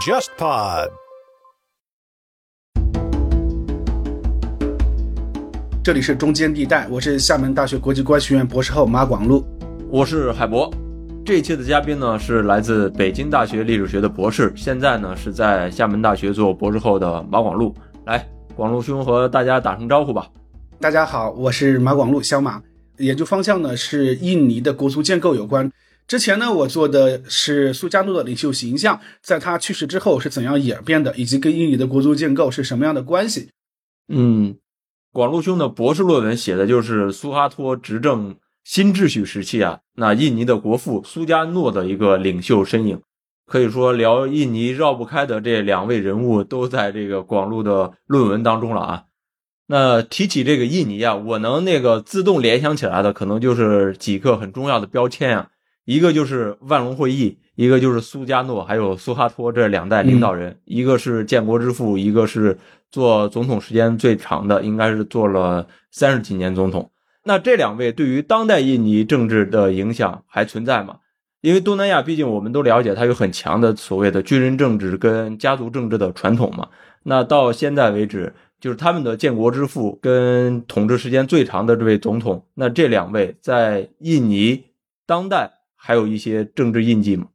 JustPod。这里是中间地带，我是厦门大学国际关系学院博士后马广禄，我是海博。这一期的嘉宾呢是来自北京大学历史学的博士，现在呢是在厦门大学做博士后的马广禄。来，广禄兄和大家打声招呼吧。大家好，我是马广禄，小马。研究方向呢是印尼的国族建构有关。之前呢我做的是苏加诺的领袖形象，在他去世之后是怎样演变的，以及跟印尼的国族建构是什么样的关系。嗯。广禄兄的博士论文写的就是苏哈托执政新秩序时期啊，那印尼的国父苏加诺的一个领袖身影，可以说聊印尼绕不开的这两位人物都在这个广禄的论文当中了啊。那提起这个印尼啊，我能那个自动联想起来的可能就是几个很重要的标签啊，一个就是万隆会议，一个就是苏加诺，还有苏哈托这两代领导人，一个是建国之父，一个是。做总统时间最长的应该是做了三十几年总统。那这两位对于当代印尼政治的影响还存在吗？因为东南亚毕竟我们都了解，它有很强的所谓的军人政治跟家族政治的传统嘛。那到现在为止，就是他们的建国之父跟统治时间最长的这位总统，那这两位在印尼当代还有一些政治印记吗？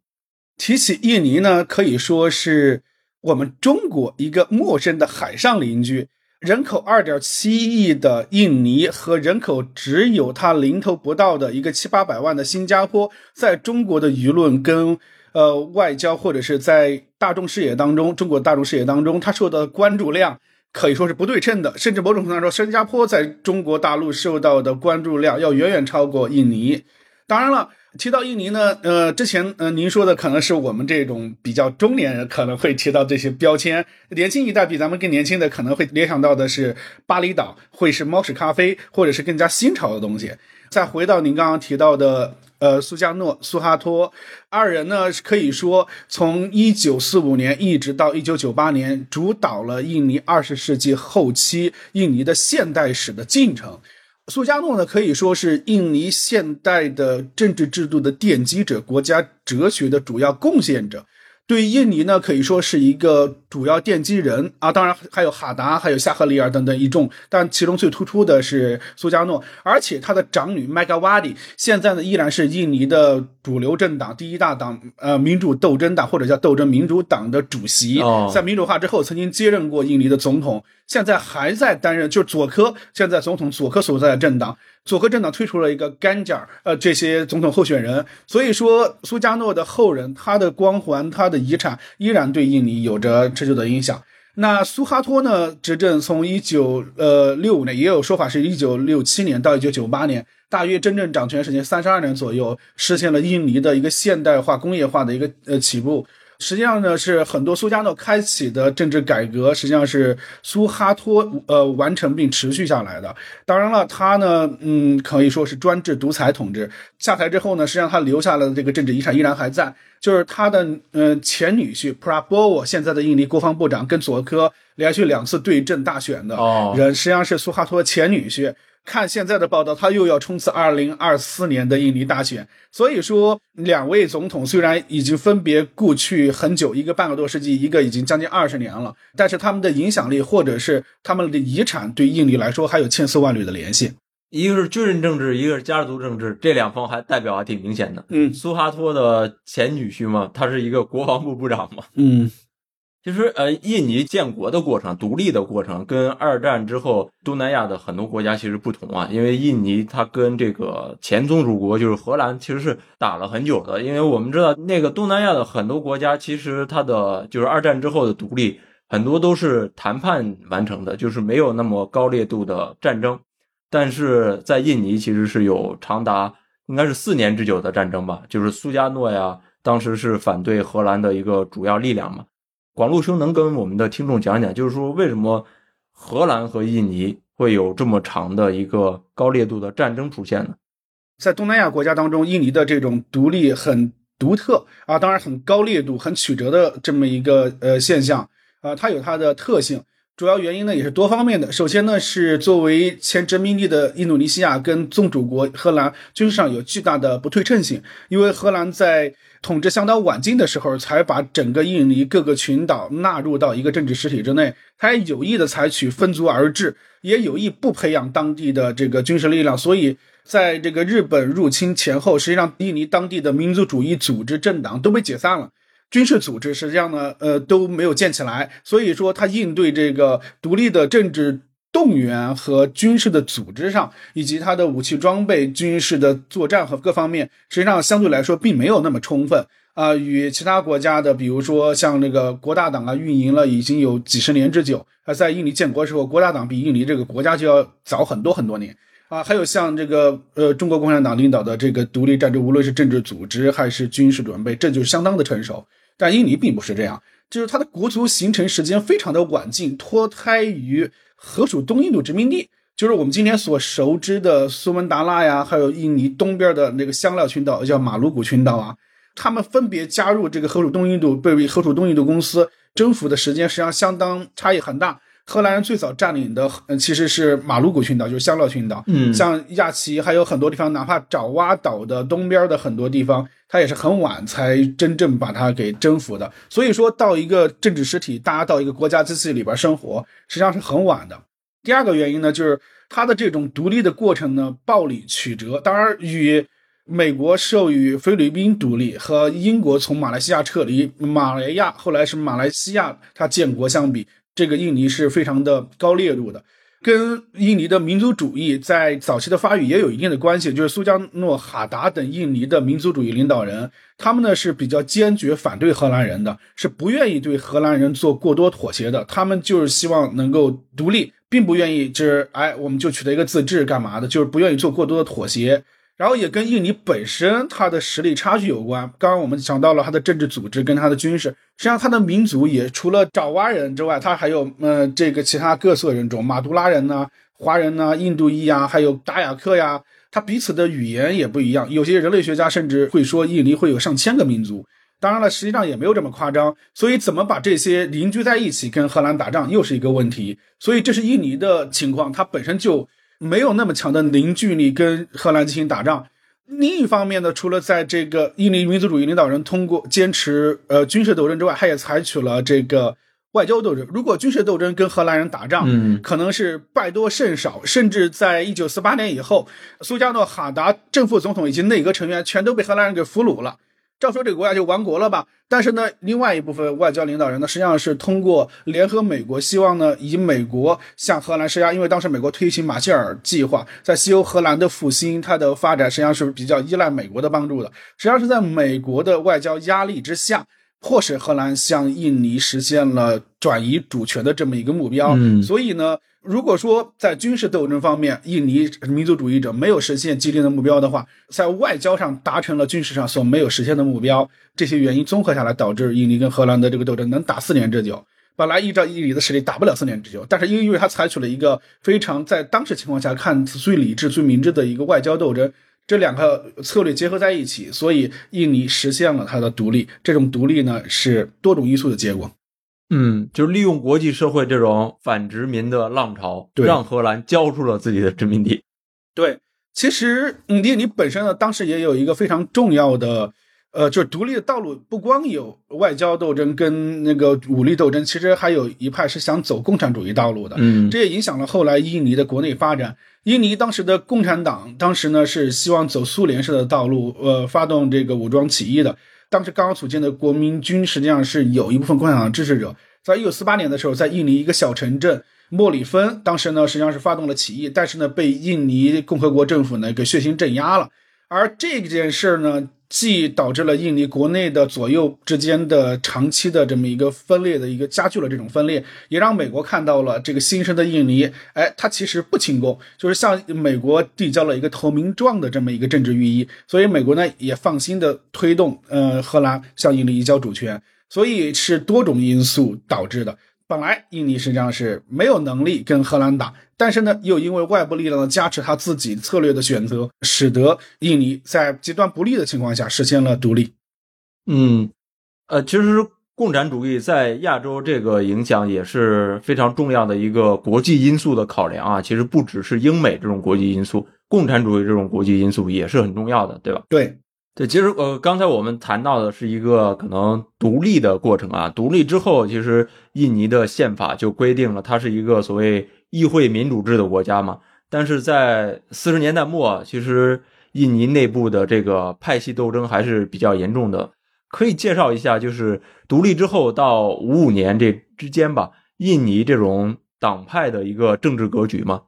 提起印尼呢，可以说是。我们中国一个陌生的海上邻居，人口二点七亿的印尼和人口只有它零头不到的一个七八百万的新加坡，在中国的舆论跟呃外交或者是在大众视野当中，中国大众视野当中，它受到的关注量可以说是不对称的，甚至某种程度上说，新加坡在中国大陆受到的关注量要远远超过印尼。当然了。提到印尼呢，呃，之前呃您说的可能是我们这种比较中年人可能会提到这些标签，年轻一代比咱们更年轻的可能会联想到的是巴厘岛，会是猫屎咖啡，或者是更加新潮的东西。再回到您刚刚提到的，呃，苏加诺、苏哈托二人呢，可以说从一九四五年一直到一九九八年，主导了印尼二十世纪后期印尼的现代史的进程。苏加诺呢，可以说是印尼现代的政治制度的奠基者，国家哲学的主要贡献者。对印尼呢，可以说是一个主要奠基人。啊，当然还有哈达、还有夏赫里尔等等一众，但其中最突出的是苏加诺，而且他的长女麦加瓦蒂现在呢依然是印尼的主流政党第一大党，呃，民主斗争党或者叫斗争民主党的主席，在民主化之后曾经接任过印尼的总统，现在还在担任，就是佐科现在总统佐科所在的政党。佐科政党推出了一个甘贾呃，这些总统候选人，所以说苏加诺的后人，他的光环，他的遗产依然对印尼有着持久的影响。那苏哈托呢，执政从一九呃六五年，也有说法是一九六七年到一九九八年，大约真正掌权时间三十二年左右，实现了印尼的一个现代化、工业化的一个呃起步。实际上呢，是很多苏加诺开启的政治改革，实际上是苏哈托呃完成并持续下来的。当然了，他呢，嗯，可以说是专制独裁统治。下台之后呢，实际上他留下来的这个政治遗产依然还在，就是他的嗯前女婿 Prabowo，现在的印尼国防部长，跟佐科连续两次对阵大选的人，实际上是苏哈托前女婿。看现在的报道，他又要冲刺二零二四年的印尼大选。所以说，两位总统虽然已经分别故去很久，一个半个多世纪，一个已经将近二十年了，但是他们的影响力或者是他们的遗产，对印尼来说还有千丝万缕的联系。一个是军人政治，一个是家族政治，这两方还代表还挺明显的。嗯，苏哈托的前女婿嘛，他是一个国防部部长嘛。嗯。其实，呃，印尼建国的过程、独立的过程，跟二战之后东南亚的很多国家其实不同啊。因为印尼它跟这个前宗主国就是荷兰，其实是打了很久的。因为我们知道，那个东南亚的很多国家，其实它的就是二战之后的独立，很多都是谈判完成的，就是没有那么高烈度的战争。但是在印尼，其实是有长达应该是四年之久的战争吧，就是苏加诺呀，当时是反对荷兰的一个主要力量嘛。广路兄能跟我们的听众讲讲，就是说为什么荷兰和印尼会有这么长的一个高烈度的战争出现呢？在东南亚国家当中，印尼的这种独立很独特啊，当然很高烈度、很曲折的这么一个呃现象啊，它有它的特性。主要原因呢也是多方面的。首先呢是作为前殖民地的印度尼西亚跟宗主国荷兰军事上有巨大的不对称性，因为荷兰在统治相当晚近的时候才把整个印尼各个群岛纳入到一个政治实体之内，他也有意的采取分族而治，也有意不培养当地的这个军事力量，所以在这个日本入侵前后，实际上印尼当地的民族主义组织政党都被解散了。军事组织实际上呢，呃都没有建起来，所以说他应对这个独立的政治动员和军事的组织上，以及他的武器装备、军事的作战和各方面，实际上相对来说并没有那么充分啊。与其他国家的，比如说像那个国大党啊，运营了已经有几十年之久啊。在印尼建国时候，国大党比印尼这个国家就要早很多很多年啊。还有像这个呃中国共产党领导的这个独立战争，无论是政治组织还是军事准备，这就相当的成熟。但印尼并不是这样，就是它的国族形成时间非常的晚近，脱胎于荷属东印度殖民地，就是我们今天所熟知的苏门答腊呀，还有印尼东边的那个香料群岛叫马鲁古群岛啊，他们分别加入这个荷属东印度，被荷属东印度公司征服的时间实际上相当差异很大。荷兰人最早占领的，嗯，其实是马鲁古群岛，就是香料群岛。嗯，像亚齐还有很多地方，哪怕爪哇岛的东边的很多地方，它也是很晚才真正把它给征服的。所以说到一个政治实体，大家到一个国家机器里边生活，实际上是很晚的。第二个原因呢，就是它的这种独立的过程呢，暴力曲折。当然，与美国授予菲律宾独立和英国从马来西亚撤离，马来亚后来是马来西亚它建国相比。这个印尼是非常的高烈度的，跟印尼的民族主义在早期的发育也有一定的关系。就是苏加诺·哈达等印尼的民族主义领导人，他们呢是比较坚决反对荷兰人的，是不愿意对荷兰人做过多妥协的。他们就是希望能够独立，并不愿意就是哎，我们就取得一个自治干嘛的，就是不愿意做过多的妥协。然后也跟印尼本身它的实力差距有关。刚刚我们讲到了它的政治组织跟它的军事，实际上它的民族也除了爪哇人之外，它还有呃这个其他各色人种，马杜拉人呢、华人呢、印度裔呀，还有达雅克呀，它彼此的语言也不一样。有些人类学家甚至会说印尼会有上千个民族。当然了，实际上也没有这么夸张。所以怎么把这些凝聚在一起跟荷兰打仗又是一个问题。所以这是印尼的情况，它本身就。没有那么强的凝聚力跟荷兰进行打仗。另一方面呢，除了在这个印尼民族主义领导人通过坚持呃军事斗争之外，他也采取了这个外交斗争。如果军事斗争跟荷兰人打仗，嗯，可能是败多胜少，甚至在一九四八年以后，苏加诺·哈达正副总统以及内阁成员全都被荷兰人给俘虏了。照说这个国家就亡国了吧？但是呢，另外一部分外交领导人呢，实际上是通过联合美国，希望呢以美国向荷兰施压，因为当时美国推行马歇尔计划，在西欧荷兰的复兴，它的发展实际上是比较依赖美国的帮助的。实际上是在美国的外交压力之下，迫使荷兰向印尼实现了转移主权的这么一个目标。嗯，所以呢。如果说在军事斗争方面，印尼民族主义者没有实现既定的目标的话，在外交上达成了军事上所没有实现的目标，这些原因综合下来，导致印尼跟荷兰的这个斗争能打四年之久。本来依照印尼的实力打不了四年之久，但是因为他采取了一个非常在当时情况下看最理智、最明智的一个外交斗争，这两个策略结合在一起，所以印尼实现了它的独立。这种独立呢，是多种因素的结果。嗯，就是利用国际社会这种反殖民的浪潮，让荷兰交出了自己的殖民地。对，其实印尼本身呢，当时也有一个非常重要的，呃，就是独立的道路，不光有外交斗争跟那个武力斗争，其实还有一派是想走共产主义道路的。嗯，这也影响了后来印尼的国内发展。印尼当时的共产党，当时呢是希望走苏联式的道路，呃，发动这个武装起义的。当时刚刚组建的国民军实际上是有一部分共产党支持者，在一九四八年的时候，在印尼一个小城镇莫里芬，当时呢实际上是发动了起义，但是呢被印尼共和国政府呢给血腥镇压了，而这件事呢。既导致了印尼国内的左右之间的长期的这么一个分裂的一个加剧了这种分裂，也让美国看到了这个新生的印尼，哎，它其实不亲共，就是向美国递交了一个投名状的这么一个政治寓意，所以美国呢也放心的推动呃荷兰向印尼移交主权，所以是多种因素导致的。本来印尼实际上是没有能力跟荷兰打，但是呢，又因为外部力量的加持，他自己策略的选择，使得印尼在极端不利的情况下实现了独立。嗯，呃，其实共产主义在亚洲这个影响也是非常重要的一个国际因素的考量啊。其实不只是英美这种国际因素，共产主义这种国际因素也是很重要的，对吧？对，对，其实呃，刚才我们谈到的是一个可能独立的过程啊。独立之后，其实印尼的宪法就规定了它是一个所谓议会民主制的国家嘛。但是在四十年代末，其实印尼内部的这个派系斗争还是比较严重的。可以介绍一下，就是独立之后到五五年这之间吧，印尼这种党派的一个政治格局吗？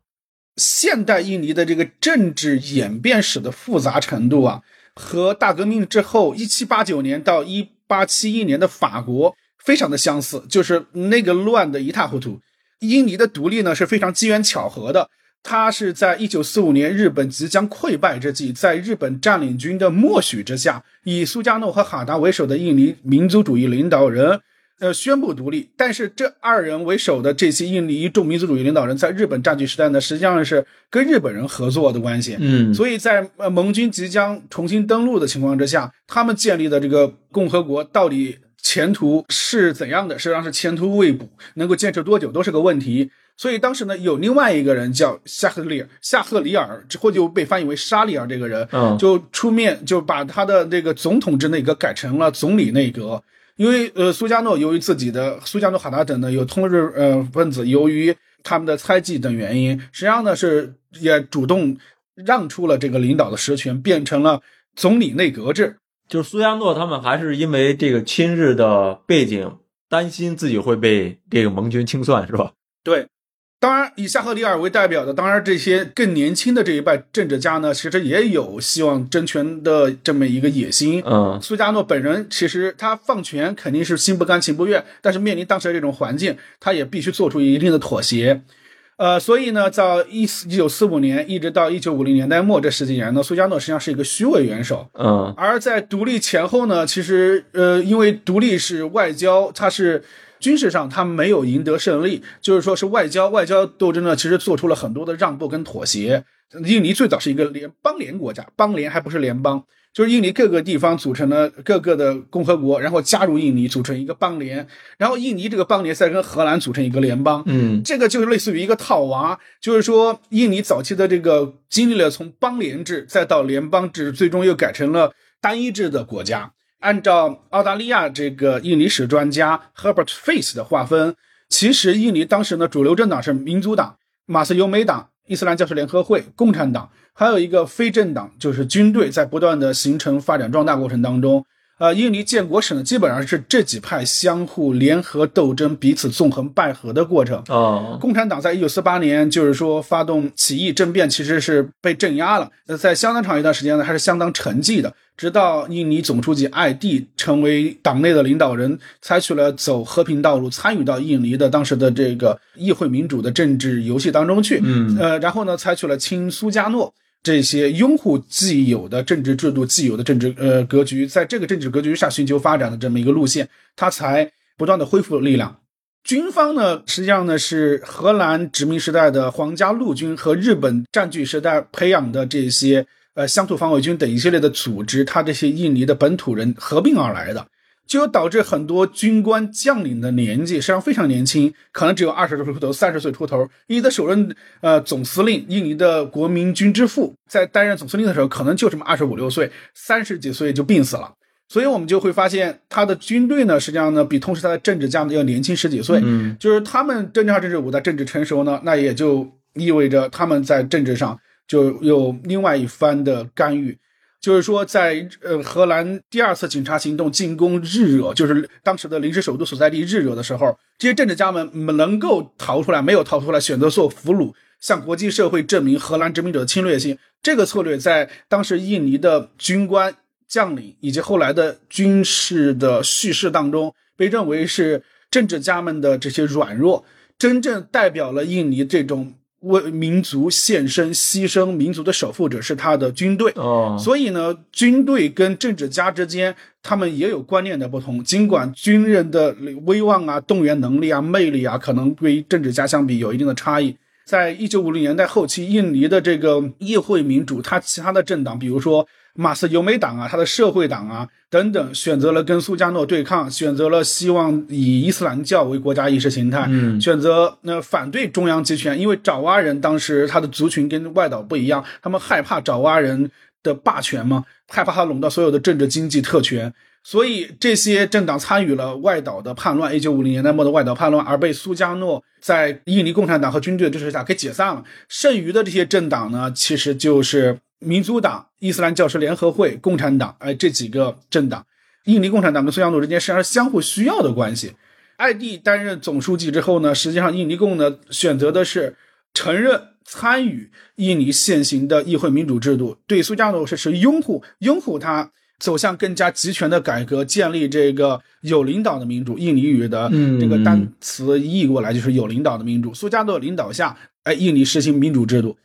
现代印尼的这个政治演变史的复杂程度啊，和大革命之后一七八九年到一八七一年的法国非常的相似，就是那个乱的一塌糊涂。印尼的独立呢是非常机缘巧合的。它是在一九四五年日本即将溃败之际，在日本占领军的默许之下，以苏加诺和哈达为首的印尼民族主义领导人，呃，宣布独立。但是这二人为首的这些印尼一众民族主义领导人，在日本占据时代呢，实际上是跟日本人合作的关系。嗯，所以在呃盟军即将重新登陆的情况之下，他们建立的这个共和国到底前途是怎样的？实际上是前途未卜，能够坚持多久都是个问题。所以当时呢，有另外一个人叫夏赫里尔，夏赫里尔之后就被翻译为沙利尔这个人，嗯，就出面就把他的这个总统制内阁改成了总理内阁，因为呃苏加诺由于自己的苏加诺哈达等呢有通日呃分子，由于他们的猜忌等原因，实际上呢是也主动让出了这个领导的实权，变成了总理内阁制。就是苏加诺他们还是因为这个亲日的背景，担心自己会被这个盟军清算，是吧？对。当然，以夏赫里尔为代表的，当然这些更年轻的这一派政治家呢，其实也有希望争权的这么一个野心。嗯，苏加诺本人其实他放权肯定是心不甘情不愿，但是面临当时的这种环境，他也必须做出一定的妥协。呃，所以呢，在一四一九四五年一直到一九五零年代末这十几年呢，苏加诺实际上是一个虚伪元首。嗯，而在独立前后呢，其实呃，因为独立是外交，它是。军事上他没有赢得胜利，就是说是外交外交斗争呢，其实做出了很多的让步跟妥协。印尼最早是一个联邦联国家，邦联还不是联邦，就是印尼各个地方组成了各个的共和国，然后加入印尼组成一个邦联，然后印尼这个邦联再跟荷兰组成一个联邦。嗯，这个就是类似于一个套娃，就是说印尼早期的这个经历了从邦联制再到联邦制，最终又改成了单一制的国家。按照澳大利亚这个印尼史专家 Herbert Face 的划分，其实印尼当时呢主流政党是民主党、马斯尤美党、伊斯兰教士联合会、共产党，还有一个非政党，就是军队，在不断的形成、发展、壮大过程当中。呃，印尼建国史呢，基本上是这几派相互联合斗争、彼此纵横捭阖的过程。哦，共产党在一九四八年就是说发动起义政变，其实是被镇压了。那在相当长一段时间呢，还是相当沉寂的。直到印尼总书记艾蒂成为党内的领导人，采取了走和平道路，参与到印尼的当时的这个议会民主的政治游戏当中去。嗯，呃，然后呢，采取了亲苏加诺。这些拥护既有的政治制度、既有的政治呃格局，在这个政治格局下寻求发展的这么一个路线，它才不断的恢复力量。军方呢，实际上呢是荷兰殖民时代的皇家陆军和日本占据时代培养的这些呃乡土防卫军等一系列的组织，它这些印尼的本土人合并而来的。就导致很多军官将领的年纪实际上非常年轻，可能只有二十岁出头、三十岁出头。印尼的首任呃总司令，印尼的国民军之父，在担任总司令的时候，可能就这么二十五六岁，三十几岁就病死了。所以我们就会发现，他的军队呢，实际上呢，比同时他的政治家们要年轻十几岁。嗯，就是他们政治上政治舞台、政治成熟呢，那也就意味着他们在政治上就有另外一番的干预。就是说，在呃荷兰第二次警察行动进攻日惹，就是当时的临时首都所在地日惹的时候，这些政治家们能够逃出来，没有逃出来，选择做俘虏，向国际社会证明荷兰殖民者的侵略性。这个策略在当时印尼的军官将领以及后来的军事的叙事当中，被认为是政治家们的这些软弱，真正代表了印尼这种。为民族献身、牺牲，民族的守护者是他的军队。哦，所以呢，军队跟政治家之间，他们也有观念的不同。尽管军人的威望啊、动员能力啊、魅力啊，可能对政治家相比有一定的差异。在一九五零年代后期，印尼的这个议会民主，它其他的政党，比如说马斯尤美党啊，他的社会党啊等等，选择了跟苏加诺对抗，选择了希望以伊斯兰教为国家意识形态，嗯选择那、反对中央集权，因为爪哇人当时他的族群跟外岛不一样，他们害怕爪哇人的霸权嘛，害怕他垄断所有的政治经济特权。所以这些政党参与了外岛的叛乱，一九五零年代末的外岛叛乱，而被苏加诺在印尼共产党和军队的支持下给解散了。剩余的这些政党呢，其实就是民族党、伊斯兰教师联合会、共产党，哎，这几个政党。印尼共产党跟苏加诺之间实际上是相互需要的关系。艾蒂担任总书记之后呢，实际上印尼共呢选择的是承认参与印尼现行的议会民主制度，对苏加诺是是拥护拥护他走向更加集权的改革，建立这个有领导的民主。印尼语的嗯这个单词译过来就是有领导的民主。苏加诺领导下，哎，印尼实行民主制度。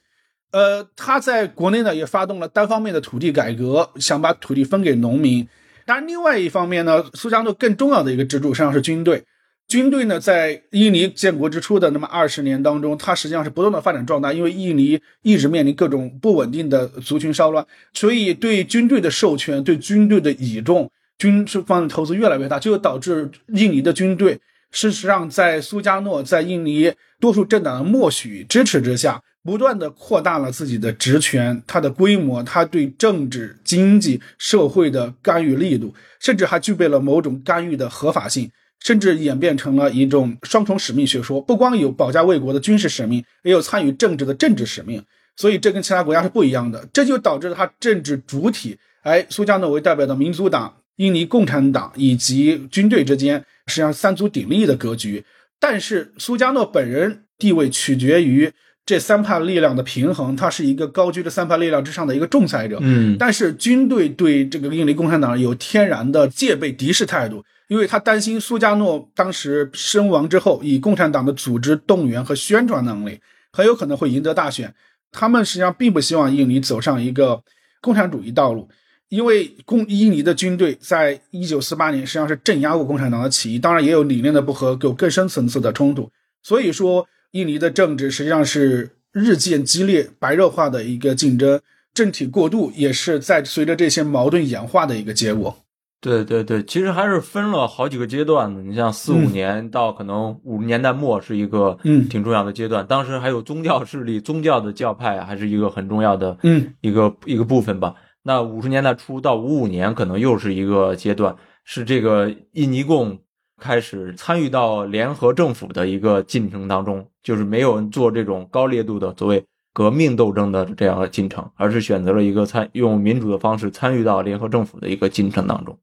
呃，他在国内呢也发动了单方面的土地改革，想把土地分给农民。当然，另外一方面呢，苏加诺更重要的一个支柱实际上是军队。军队呢，在印尼建国之初的那么二十年当中，它实际上是不断的发展壮大，因为印尼一直面临各种不稳定的族群骚乱，所以对军队的授权、对军队的倚重、军事方面的投资越来越大，就导致印尼的军队事实上在苏加诺在印尼多数政党的默许支持之下，不断的扩大了自己的职权、它的规模、它对政治、经济、社会的干预力度，甚至还具备了某种干预的合法性。甚至演变成了一种双重使命学说，不光有保家卫国的军事使命，也有参与政治的政治使命。所以这跟其他国家是不一样的，这就导致了他政治主体，哎，苏加诺为代表的民族党、印尼共产党以及军队之间实际上三足鼎立的格局。但是苏加诺本人地位取决于这三派力量的平衡，他是一个高居这三派力量之上的一个仲裁者。嗯但是军队对这个印尼共产党有天然的戒备敌视态度，因为他担心苏加诺当时身亡之后，以共产党的组织动员和宣传能力，很有可能会赢得大选。他们实际上并不希望印尼走上一个共产主义道路，因为共印尼的军队在一九四八年实际上是镇压过共产党的起义，当然也有理念的不合，有更深层次的冲突。所以说，印尼的政治实际上是日渐激烈、白热化的一个竞争。政体过渡也是在随着这些矛盾演化的一个结果。对对对，其实还是分了好几个阶段的。你像四五嗯年到可能五十年代末是一个嗯挺重要的阶段，当时还有宗教势力、宗教的教派啊还是一个很重要的嗯一个一个部分吧。那五十年代初到五五年可能又是一个阶段，是这个印尼共开始参与到联合政府的一个进程当中，就是没有做这种高烈度的所谓革命斗争的这样的进程，而是选择了一个参用民主的方式参与到联合政府的一个进程当中。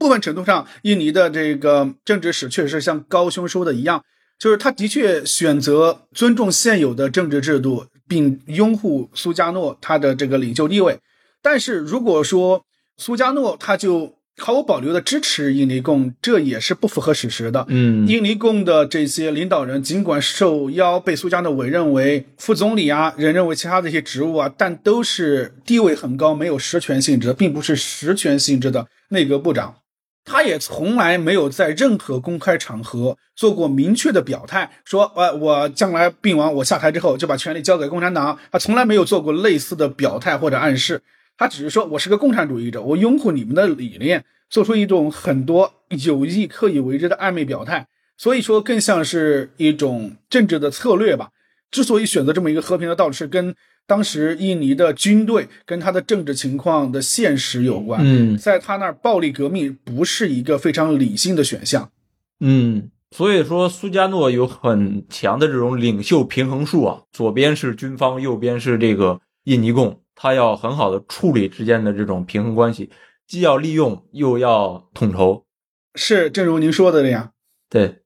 部分程度上，印尼的这个政治史确实像高兄说的一样，就是他的确选择尊重现有的政治制度，并拥护苏加诺他的这个领袖地位。但是如果说苏加诺他就毫无保留的支持印尼共，这也是不符合史实的。嗯印尼共的这些领导人，尽管受邀被苏加诺委任为副总理啊，任认为其他的一些职务啊，但都是地位很高、没有实权性质的，并不是实权性质的内阁部长。他也从来没有在任何公开场合做过明确的表态，说，呃，我将来病亡，我下台之后就把权力交给共产党。他从来没有做过类似的表态或者暗示，他只是说我是个共产主义者，我拥护你们的理念，做出一种很多有意刻意为之的暧昧表态。所以说，更像是一种政治的策略吧。之所以选择这么一个和平的道路，是跟当时印尼的军队跟他的政治情况的现实有关。嗯在他那儿，暴力革命不是一个非常理性的选项。嗯，所以说苏加诺有很强的这种领袖平衡术啊，左边是军方，右边是这个印尼共，他要很好的处理之间的这种平衡关系，既要利用又要统筹。是，正如您说的那样。对，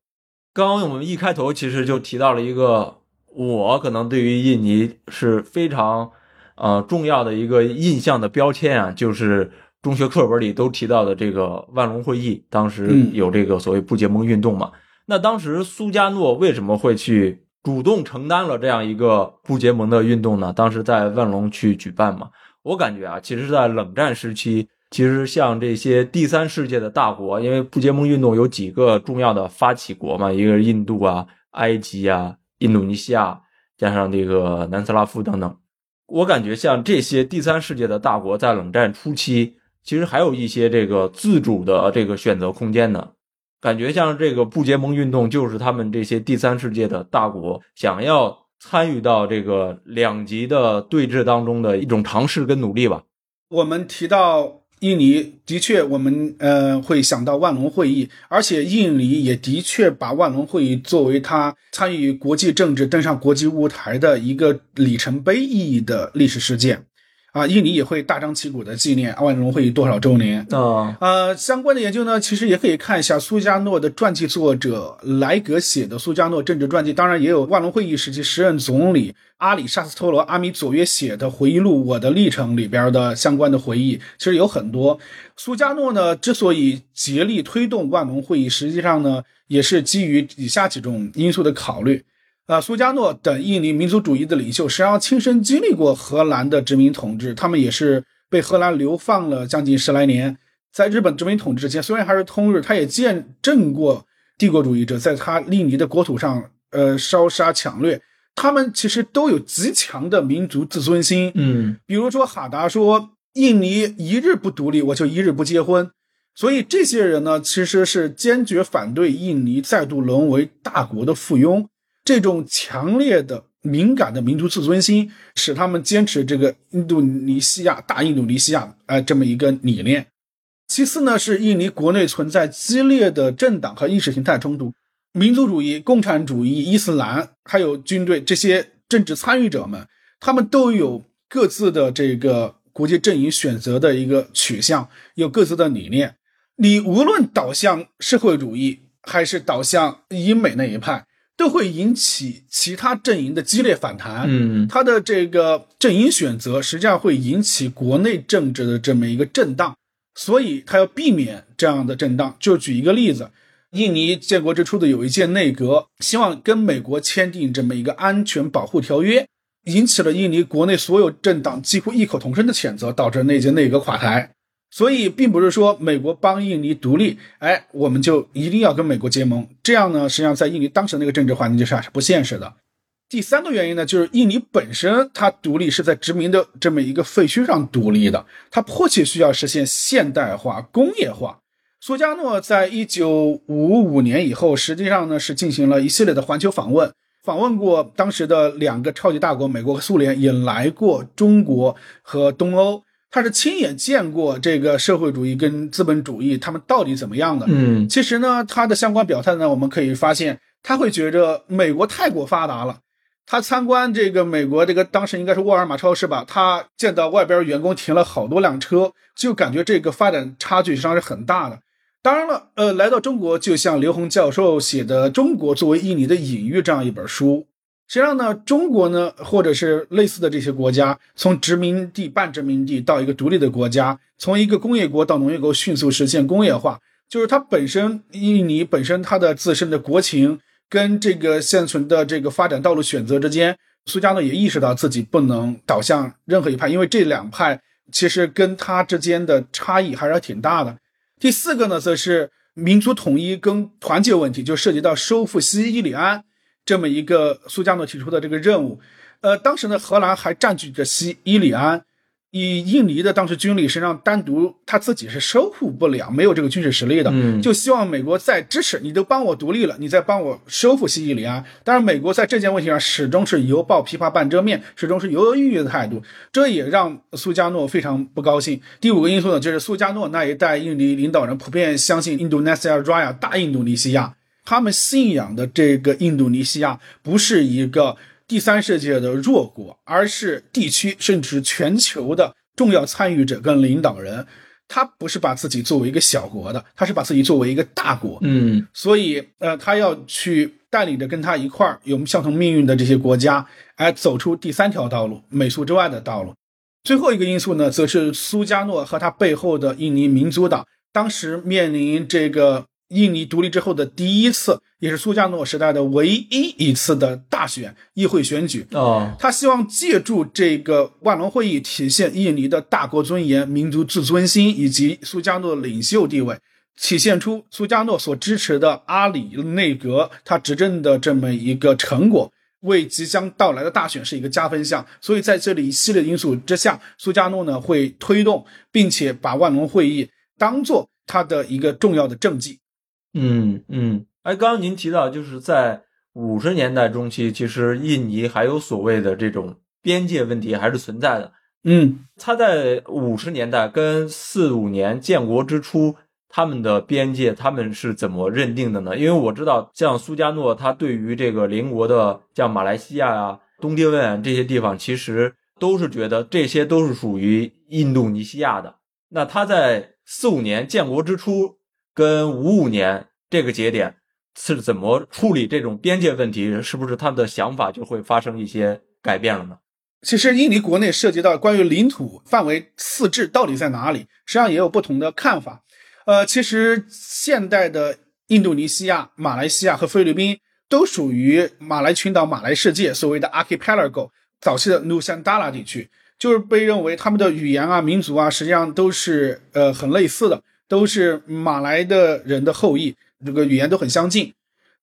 刚刚我们一开头其实就提到了一个，我可能对于印尼是非常呃重要的一个印象的标签啊，就是中学课本里都提到的这个万隆会议，当时嗯有这个所谓不结盟运动嘛。那当时苏加诺为什么会去主动承担了这样一个不结盟的运动呢？当时在万隆去举办嘛，我感觉啊，其实，在冷战时期，其实像这些第三世界的大国，因为不结盟运动有几个重要的发起国嘛，一个是印度啊、埃及啊、印度尼西亚，加上这个南斯拉夫等等。我感觉像这些第三世界的大国，在冷战初期，其实还有一些这个自主的这个选择空间呢。感觉像这个不结盟运动，就是他们这些第三世界的大国想要参与到这个两极的对峙当中的一种尝试跟努力吧。我们提到。印尼的确，我们呃会想到万隆会议，而且印尼也的确把万隆会议作为他参与国际政治、登上国际舞台的一个里程碑意义的历史事件。啊，印尼也会大张旗鼓的纪念万隆会议多少周年啊？呃，相关的研究呢，其实也可以看一下苏加诺的传记作者莱格写的苏加诺政治传记，当然也有万隆会议时期时任总理阿里沙斯托罗阿米佐约写的回忆录《我的历程》里边的相关的回忆，其实有很多。苏加诺呢，之所以竭力推动万隆会议，实际上呢，也是基于以下几种因素的考虑。啊，苏加诺等印尼民族主义的领袖，实际上亲身经历过荷兰的殖民统治，他们也是被荷兰流放了将近十来年。在日本殖民统治之前，虽然还是通日，他也见证过帝国主义者在他印尼的国土上，呃，烧杀抢掠。他们其实都有极强的民族自尊心。嗯，比如说哈达说，印尼一日不独立，我就一日不结婚。所以这些人呢，其实是坚决反对印尼再度沦为大国的附庸。这种强烈的、敏感的民族自尊心，使他们坚持这个印度尼西亚大印度尼西亚，呃，这么一个理念。其次呢，是印尼国内存在激烈的政党和意识形态冲突，民族主义、共产主义、伊斯兰，还有军队这些政治参与者们，他们都有各自的这个国际阵营选择的一个取向，有各自的理念。你无论导向社会主义，还是导向英美那一派。都会引起其他阵营的激烈反弹。嗯，他的这个阵营选择实际上会引起国内政治的这么一个震荡，所以他要避免这样的震荡。就举一个例子，印尼建国之初的有一届内阁希望跟美国签订这么一个安全保护条约，引起了印尼国内所有政党几乎异口同声的谴责，导致那届内阁垮台。所以，并不是说美国帮印尼独立，哎，我们就一定要跟美国结盟。这样呢，实际上在印尼当时那个政治环境之下是不现实的。第三个原因呢，就是印尼本身它独立是在殖民的这么一个废墟上独立的，它迫切需要实现现代化、工业化。苏加诺在一九五五年以后，实际上呢是进行了一系列的环球访问，访问过当时的两个超级大国美国和苏联，也来过中国和东欧。他是亲眼见过这个社会主义跟资本主义他们到底怎么样的。嗯，其实呢，他的相关表态呢，我们可以发现，他会觉着美国太过发达了。他参观这个美国这个当时应该是沃尔玛超市吧，他见到外边员工停了好多辆车，就感觉这个发展差距实际上是很大的。当然了，呃，来到中国，就像刘洪教授写的《中国作为印尼的隐喻》这样一本书。实际上呢，中国呢，或者是类似的这些国家，从殖民地、半殖民地到一个独立的国家，从一个工业国到农业国，迅速实现工业化，就是它本身印尼本身它的自身的国情跟这个现存的这个发展道路选择之间，苏加诺也意识到自己不能倒向任何一派，因为这两派其实跟他之间的差异还是挺大的。第四个呢，则是民族统一跟团结问题，就涉及到收复西伊里安。这么一个苏加诺提出的这个任务，呃，当时呢，荷兰还占据着西伊里安，以印尼的当时军力实际上单独他自己是收复不了，没有这个军事实力的，嗯，就希望美国再支持，你都帮我独立了，你再帮我收复西伊里安。但是，美国在这件问题上始终是犹抱琵琶半遮面，始终是犹犹豫豫的态度，这也让苏加诺非常不高兴。第五个因素呢，就是苏加诺那一代印尼领导人普遍相信印度尼西亚 Raya 大印度尼西亚。他们信仰的这个印度尼西亚不是一个第三世界的弱国，而是地区甚至全球的重要参与者跟领导人。他不是把自己作为一个小国的，他是把自己作为一个大国。嗯，所以呃，他要去带领着跟他一块儿有相同命运的这些国家，哎，走出第三条道路，美苏之外的道路。最后一个因素呢，则是苏加诺和他背后的印尼民族党，当时面临这个。印尼独立之后的第一次，也是苏加诺时代的唯一一次的大选议会选举哦，他希望借助这个万隆会议，体现印尼的大国尊严、民族自尊心以及苏加诺的领袖地位，体现出苏加诺所支持的阿里内阁他执政的这么一个成果。为即将到来的大选是一个加分项。所以在这里一系列因素之下，苏加诺呢会推动，并且把万隆会议当做他的一个重要的政绩。嗯嗯，哎，刚刚您提到就是在五十年代中期，其实印尼还有所谓的这种边界问题还是存在的。嗯，他在五十年代跟四五年建国之初，他们的边界他们是怎么认定的呢？因为我知道，像苏加诺，他对于这个邻国的像马来西亚啊、东帝汶这些地方，其实都是觉得这些都是属于印度尼西亚的。那他在四五年建国之初跟五五年这个节点是怎么处理这种边界问题？是不是他的想法就会发生一些改变了呢？其实印尼国内涉及到关于领土范围四制到底在哪里，实际上也有不同的看法。呃，其实现代的印度尼西亚、马来西亚和菲律宾都属于马来群岛、马来世界所谓的 archipelago 早期的努山达拉地区，就是被认为他们的语言啊、民族啊，实际上都是呃很类似的，都是马来的人的后裔，这个语言都很相近。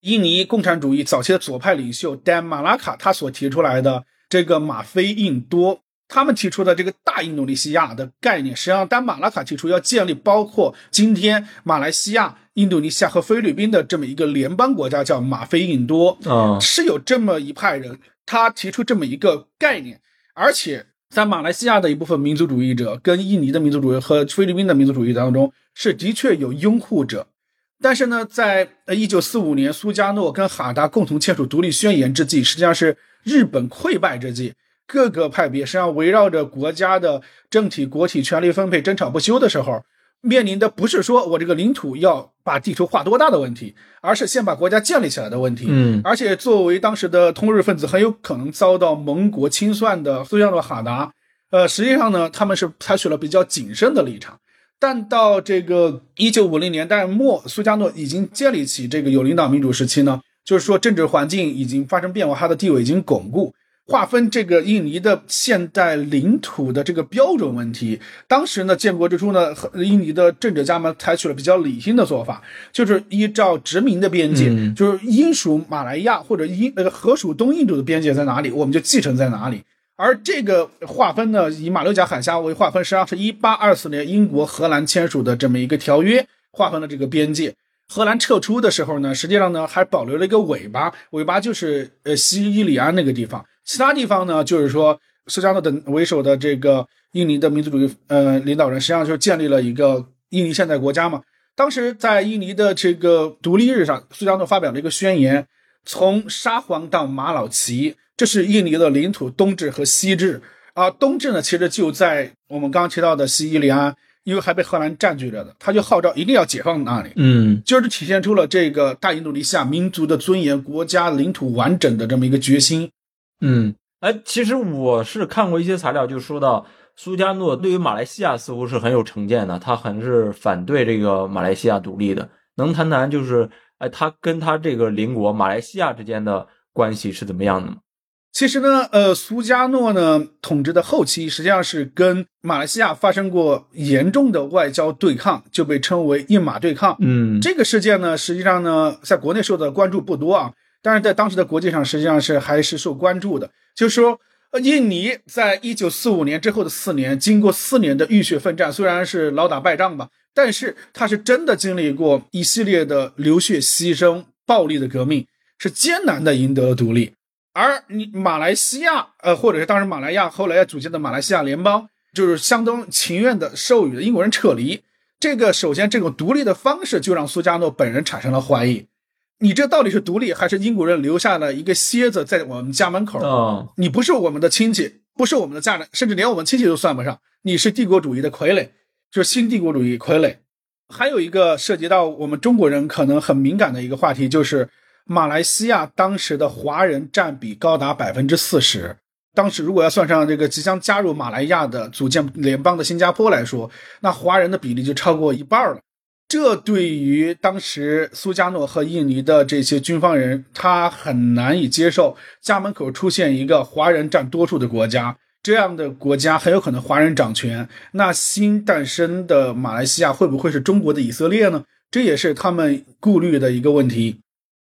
印尼共产主义早期的左派领袖丹马拉卡他所提出来的。这个马菲印多他们提出的这个大印度尼西亚的概念，实际上丹马拉卡提出要建立包括今天马来西亚、印度尼西亚和菲律宾的这么一个联邦国家，叫马菲印多啊，是有这么一派人，他提出这么一个概念，而且在马来西亚的一部分民族主义者跟印尼的民族主义和菲律宾的民族主义当中，是的确有拥护者。但是呢，在呃一九四五年苏加诺跟哈达共同签署独立宣言之际，实际上是日本溃败之际，各个派别实际上围绕着国家的政体、国体、权力分配争吵不休的时候，面临的不是说我这个领土要把地图画多大的问题，而是先把国家建立起来的问题。嗯，而且作为当时的通日分子，很有可能遭到盟国清算的苏加诺哈达，呃，实际上呢，他们是采取了比较谨慎的立场。但到这个一九五零年代末，苏加诺已经建立起这个有领导民主时期呢，就是说政治环境已经发生变化，他的地位已经巩固。划分这个印尼的现代领土的这个标准问题，当时呢，建国之初呢，印尼的政治家们采取了比较理性的做法，就是依照殖民的边界，就是英属马来亚或者英呃河属东印度的边界在哪里，我们就继承在哪里。而这个划分呢，以马六甲海峡为划分，实际上是一八二四年英国、荷兰签署的这么一个条约划分了这个边界。荷兰撤出的时候呢，实际上呢还保留了一个尾巴，尾巴就是呃西伊里安那个地方，其他地方呢就是说苏加诺等为首的这个印尼的民族主义呃领导人，实际上就建立了一个印尼现代国家嘛。当时在印尼的这个独立日上，苏加诺发表了一个宣言，从沙皇到马老奇。这是印尼的领土东至和西至啊，东至呢其实就在我们刚刚提到的西伊里安，因为还被荷兰占据着的，他就号召一定要解放那里，嗯，就是体现出了这个大印度尼西亚民族的尊严、国家领土完整的这么一个决心。嗯，哎，其实我是看过一些材料，就说到苏加诺对于马来西亚似乎是很有成见的，他很是反对这个马来西亚独立的。能谈谈就是哎，他跟他这个邻国马来西亚之间的关系是怎么样的吗？其实呢，呃，苏加诺呢统治的后期，实际上是跟马来西亚发生过严重的外交对抗，就被称为印马对抗。嗯，这个事件呢，实际上呢，在国内受到的关注不多啊，但是在当时的国际上，实际上是还是受关注的。就是说，印尼在一九四五年之后的四年，经过四年的浴血奋战，虽然是老打败仗吧，但是他是真的经历过一系列的流血牺牲、暴力的革命，是艰难的赢得了独立。而你马来西亚，呃，或者是当时马来亚后来要组建的马来西亚联邦，就是相当情愿的授予了英国人撤离。这个首先这种独立的方式就让苏加诺本人产生了怀疑：你这到底是独立，还是英国人留下了一个蝎子在我们家门口？啊，你不是我们的亲戚，不是我们的家人，甚至连我们亲戚都算不上。你是帝国主义的傀儡，就是新帝国主义傀儡。还有一个涉及到我们中国人可能很敏感的一个话题，就是。马来西亚当时的华人占比高达百分之四十。当时如果要算上这个即将加入马来亚的组建联邦的新加坡来说，那华人的比例就超过一半了。这对于当时苏加诺和印尼的这些军方人，他很难以接受家门口出现一个华人占多数的国家。这样的国家很有可能华人掌权。那新诞生的马来西亚会不会是中国的以色列呢？这也是他们顾虑的一个问题。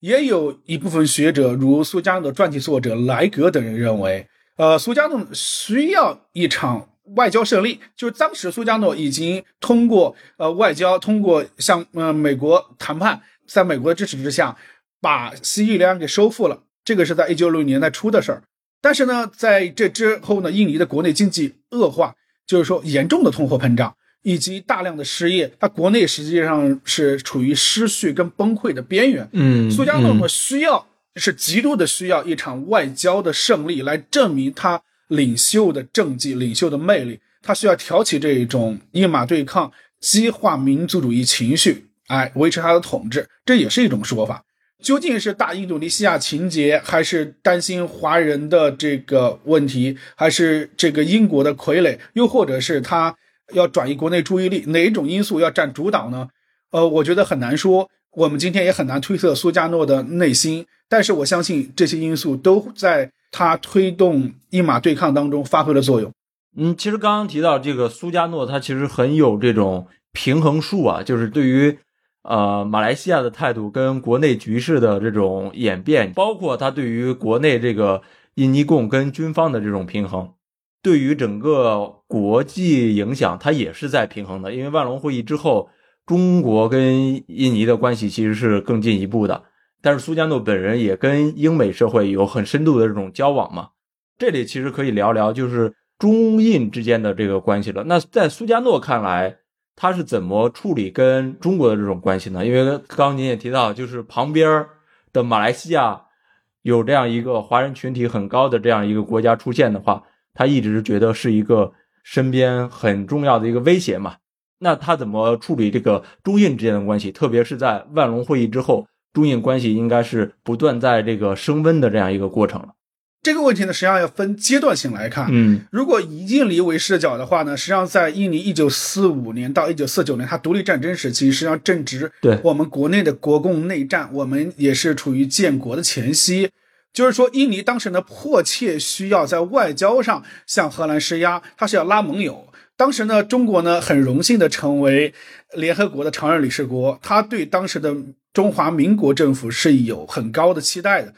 也有一部分学者，如苏加诺传记作者莱格等人认为，呃，苏加诺需要一场外交胜利，就是当时苏加诺已经通过呃外交，通过向呃美国谈判，在美国的支持之下，把西伊里安给收复了。这个是在一九六零年代初的事儿。但是呢，在这之后呢，印尼的国内经济恶化，就是说严重的通货膨胀。以及大量的失业，它国内实际上是处于失序跟崩溃的边缘。嗯，苏加诺呢需要是极度的需要一场外交的胜利来证明他领袖的政绩、领袖的魅力。他需要挑起这一种一马对抗，激化民族主义情绪，哎，维持他的统治，这也是一种说法。究竟是大印度尼西亚情节，还是担心华人的这个问题，还是这个英国的傀儡，又或者是他？要转移国内注意力，哪一种因素要占主导呢？呃，我觉得很难说。我们今天也很难推测苏加诺的内心，但是我相信这些因素都在他推动一马对抗当中发挥了作用。嗯，其实刚刚提到这个苏加诺，他其实很有这种平衡术啊，就是对于呃马来西亚的态度跟国内局势的这种演变，包括他对于国内这个印尼共跟军方的这种平衡。对于整个国际影响，它也是在平衡的。因为万隆会议之后，中国跟印尼的关系其实是更进一步的。但是苏加诺本人也跟英美社会有很深度的这种交往嘛。这里其实可以聊聊，就是中印之间的这个关系了。那在苏加诺看来，他是怎么处理跟中国的这种关系呢？因为刚刚您也提到，就是旁边的马来西亚有这样一个华人群体很高的这样一个国家出现的话。他一直觉得是一个身边很重要的一个威胁嘛？那他怎么处理这个中印之间的关系？特别是在万隆会议之后，中印关系应该是不断在这个升温的这样一个过程了。这个问题呢，实际上要分阶段性来看。嗯，如果以印尼为视角的话呢，实际上在印尼一九四五年到一九四九年，它独立战争时期，实际上正值对我们国内的国共内战，我们也是处于建国的前夕。就是说，印尼当时呢，迫切需要在外交上向荷兰施压，他是要拉盟友。当时呢，中国呢很荣幸的成为联合国的常任理事国，他对当时的中华民国政府是有很高的期待的。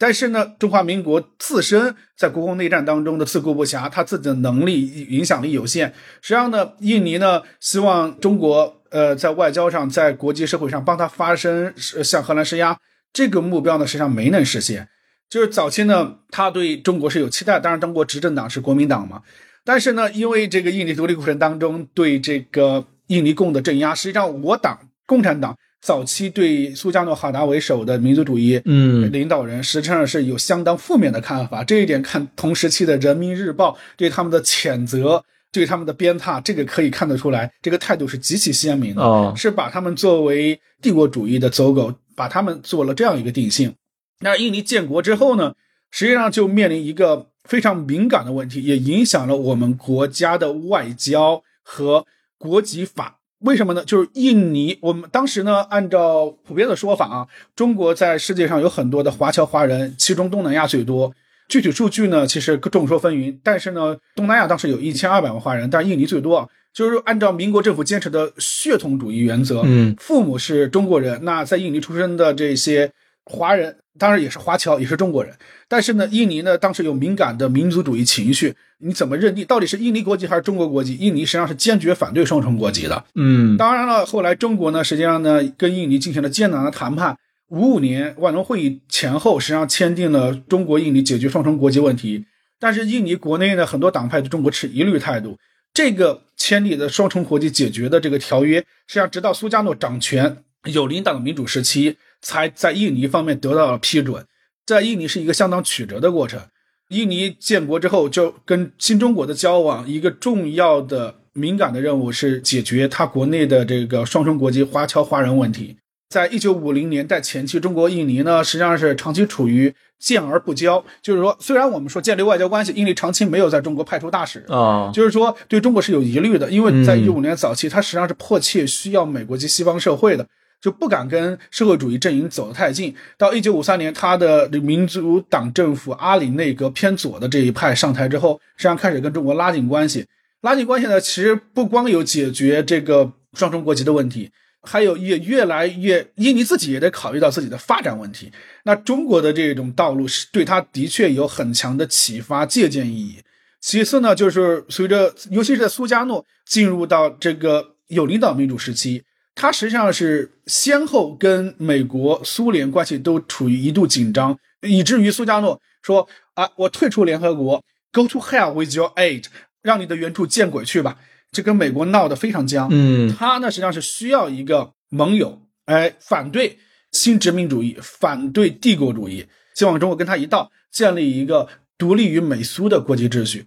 但是呢，中华民国自身在国共内战当中的自顾不暇，他自己的能力影响力有限。实际上呢，印尼呢希望中国呃在外交上，在国际社会上帮他发声，向荷兰施压，这个目标呢实际上没能实现。就是早期呢，他对中国是有期待，当然中国执政党是国民党嘛。但是呢，因为这个印尼独立过程当中对这个印尼共的镇压，实际上我党共产党早期对苏加诺哈达为首的民族主义嗯领导人，实际上是有相当负面的看法。这一点看同时期的人民日报对他们的谴责，对他们的鞭挞，这个可以看得出来，这个态度是极其鲜明的，哦是把他们作为帝国主义的走狗，把他们做了这样一个定性。那印尼建国之后呢，实际上就面临一个非常敏感的问题，也影响了我们国家的外交和国籍法。为什么呢？就是印尼，我们当时呢，按照普遍的说法啊，中国在世界上有很多的华侨华人，其中东南亚最多。具体数据呢，其实众说纷纭。但是呢，东南亚当时有一千二百万华人，但是印尼最多。就是按照民国政府坚持的血统主义原则，嗯，父母是中国人，那在印尼出生的这些华人。当然也是华侨，也是中国人，但是呢，印尼呢当时有敏感的民族主义情绪，你怎么认定到底是印尼国籍还是中国国籍？印尼实际上是坚决反对双重国籍的。嗯，当然了，后来中国呢，实际上呢跟印尼进行了艰难的谈判。五五年万隆会议前后，实际上签订了中国印尼解决双重国籍问题。但是印尼国内呢，很多党派对中国持疑虑态度。这个签订的双重国籍解决的这个条约，实际上直到苏加诺掌权有领导的民主时期。才在印尼方面得到了批准，在印尼是一个相当曲折的过程。印尼建国之后，就跟新中国的交往，一个重要的敏感的任务是解决它国内的这个双重国籍华侨华人问题。在一九五零年代前期，中国印尼呢实际上是长期处于建而不交，就是说，虽然我们说建立外交关系，印尼长期没有在中国派出大使啊，就是说对中国是有疑虑的，因为在一九五年早期，它实际上是迫切需要美国及西方社会的。就不敢跟社会主义阵营走得太近。到一九五三年，他的民主党政府阿里内阁偏左的这一派上台之后，实际上开始跟中国拉近关系。拉近关系呢，其实不光有解决这个双重国籍的问题，还有也越来越，印尼自己也得考虑到自己的发展问题。那中国的这种道路是对他的确有很强的启发借鉴意义。其次呢，就是随着，尤其是在苏加诺进入到这个有领导民主时期，他实际上是先后跟美国、苏联关系都处于一度紧张，以至于苏加诺说啊，我退出联合国，Go to hell with your aid，让你的援助见鬼去吧。这跟美国闹得非常僵。嗯，他呢实际上是需要一个盟友，哎，反对新殖民主义，反对帝国主义，希望中国跟他一道建立一个。独立于美苏的国际秩序，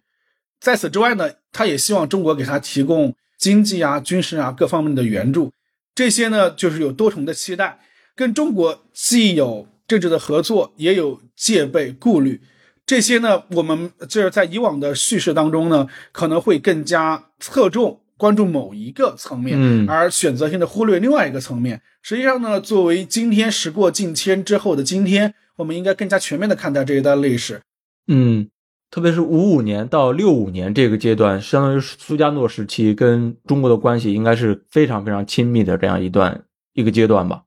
在此之外呢，他也希望中国给他提供经济啊、军事啊各方面的援助。这些呢，就是有多重的期待，跟中国既有政治的合作，也有戒备顾虑。这些呢，我们就是在以往的叙事当中呢，可能会更加侧重关注某一个层面，嗯，而选择性的忽略另外一个层面。实际上呢，作为今天时过境迁之后的今天，我们应该更加全面的看待这一段历史。嗯，特别是五五年到六五年这个阶段，相当于苏加诺时期跟中国的关系应该是非常非常亲密的这样一段一个阶段吧。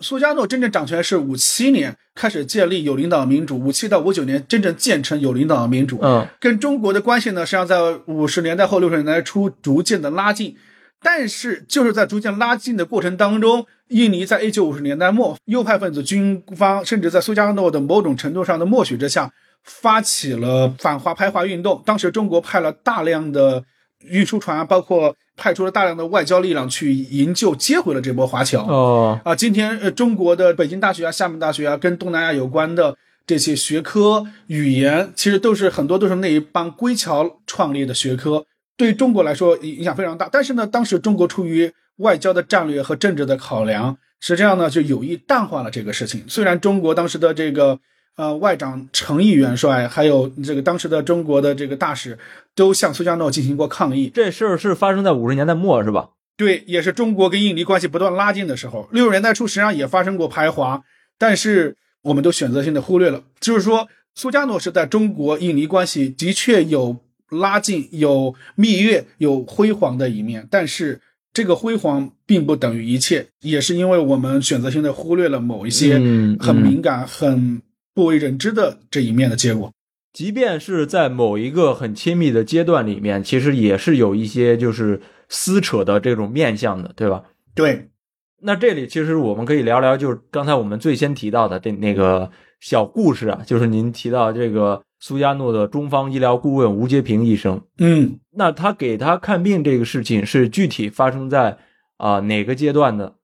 苏加诺真正掌权是五七年开始建立有领导民主，五七到五九年真正建成有领导民主。嗯，跟中国的关系呢，实际上在五十年代后六十年代初逐渐的拉近，但是就是在逐渐拉近的过程当中，印尼在一九五十年代末，右派分子军方甚至在苏加诺的某种程度上的默许之下。发起了反华排华运动，当时中国派了大量的运输船，包括派出了大量的外交力量去营救，接回了这波华侨。哦，啊，今天呃，中国的北京大学啊、厦门大学啊，跟东南亚有关的这些学科、语言，其实都是很多都是那一帮归侨创立的学科，对中国来说影响非常大。但是呢，当时中国出于外交的战略和政治的考量，实际上呢，就有意淡化了这个事情。虽然中国当时的这个。呃，外长程毅元帅，还有这个当时的中国的这个大使，都向苏加诺进行过抗议。这事儿是发生在五十年代末，是吧？对，也是中国跟印尼关系不断拉近的时候。六十年代初，实际上也发生过排华，但是我们都选择性的忽略了。就是说，苏加诺是在中国印尼关系的确有拉近、有蜜月、有辉煌的一面，但是这个辉煌并不等于一切，也是因为我们选择性的忽略了某一些很敏感、很。不为人知的这一面的结果，即便是在某一个很亲密的阶段里面，其实也是有一些就是撕扯的这种面相的，对吧？对。那这里其实我们可以聊聊，就是刚才我们最先提到的这那个小故事啊，就是您提到这个苏加诺的中方医疗顾问吴杰平医生。嗯，那他给他看病这个事情是具体发生在啊哪个阶段的？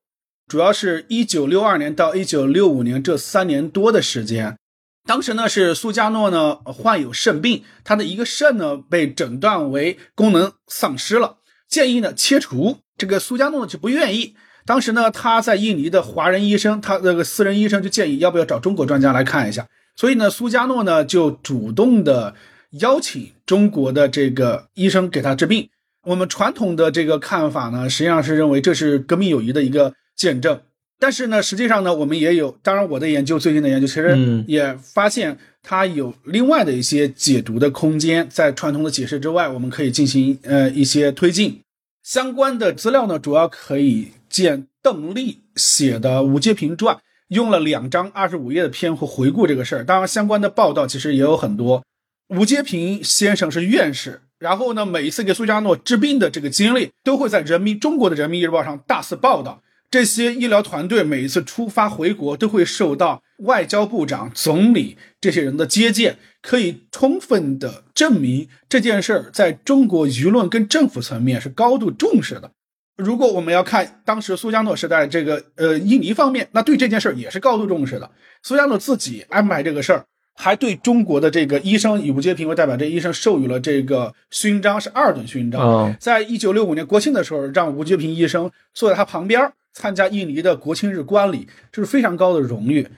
主要是一九六二年到一九六五年这三年多的时间。当时呢，是苏加诺呢患有肾病，他的一个肾呢被诊断为功能丧失了，建议呢切除。这个苏加诺就不愿意。当时呢，他在印尼的华人医生，他那个私人医生就建议要不要找中国专家来看一下。所以呢，苏加诺呢就主动的邀请中国的这个医生给他治病。我们传统的这个看法呢，实际上是认为这是革命友谊的一个见证。但是呢，实际上呢，我们也有，当然我的研究最近的研究，其实也发现它有另外的一些解读的空间，在传统的解释之外，我们可以进行呃一些推进。相关的资料呢，主要可以见邓丽写的《吴阶平传》，用了两张二十五页的篇幅回顾这个事儿。当然，相关的报道其实也有很多。吴阶平先生是院士，然后呢，每一次给苏加诺治病的这个经历，都会在人民中国的人民日报上大肆报道。这些医疗团队每一次出发回国，都会受到外交部长、总理这些人的接见，可以充分的证明这件事儿在中国舆论跟政府层面是高度重视的。如果我们要看当时苏加诺时代这个呃印尼方面，那对这件事儿也是高度重视的。苏加诺自己安排这个事儿，还对中国的这个医生以吴阶平为代表，这医生授予了这个勋章，是二等勋章。在一九六五年国庆的时候，让吴阶平医生坐在他旁边儿。参加印尼的国庆日观礼，这是非常高的荣誉。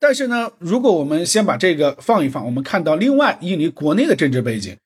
但是呢，如果我们先把这个放一放，我们看到另外印尼国内的政治背景，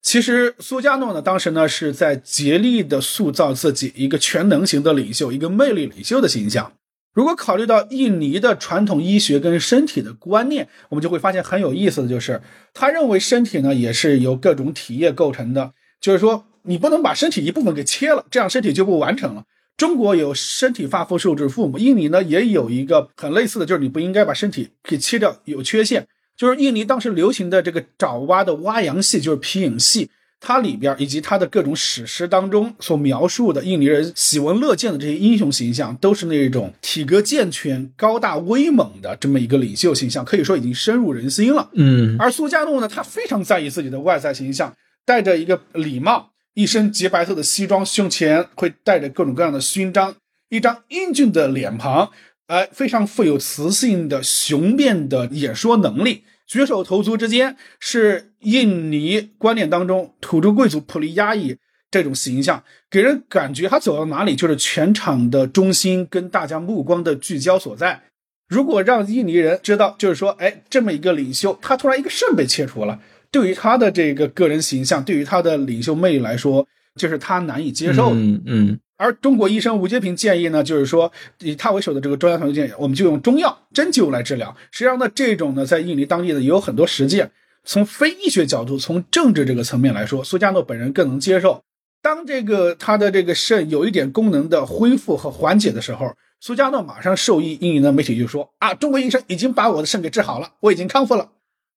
其实苏加诺呢，当时呢是在竭力的塑造自己一个全能型的领袖，一个魅力领袖的形象。如果考虑到印尼的传统医学跟身体的观念，我们就会发现很有意思的就是，他认为身体呢也是由各种体液构成的，就是说你不能把身体一部分给切了，这样身体就不完成了。中国有身体发肤受之父母，印尼呢也有一个很类似的，就是你不应该把身体给切掉，有缺陷。就是印尼当时流行的这个爪哇的蛙洋戏，就是皮影戏，它里边以及它的各种史诗当中所描述的印尼人喜闻乐见的这些英雄形象，都是那种体格健全、高大威猛的这么一个领袖形象，可以说已经深入人心了。嗯而苏加诺呢，他非常在意自己的外在形象，戴着一个礼帽，一身洁白色的西装，胸前会带着各种各样的勋章，一张英俊的脸庞，哎，非常富有磁性的雄辩的演说能力，举手投足之间是印尼观念当中土著贵族普利亚伊这种形象，给人感觉他走到哪里就是全场的中心，跟大家目光的聚焦所在。如果让印尼人知道，就是说，哎，这么一个领袖，他突然一个肾被切除了，对于他的这个个人形象，对于他的领袖魅力来说，就是他难以接受的。嗯嗯而中国医生吴阶平建议呢，就是说以他为首的这个专家团队建议，我们就用中药针灸来治疗。实际上呢，这种呢，在印尼当地呢也有很多实践。从非医学角度，从政治这个层面来说，苏加诺本人更能接受。当这个他的这个肾有一点功能的恢复和缓解的时候，苏加诺马上授意印尼的媒体就说啊，中国医生已经把我的肾给治好了，我已经康复了。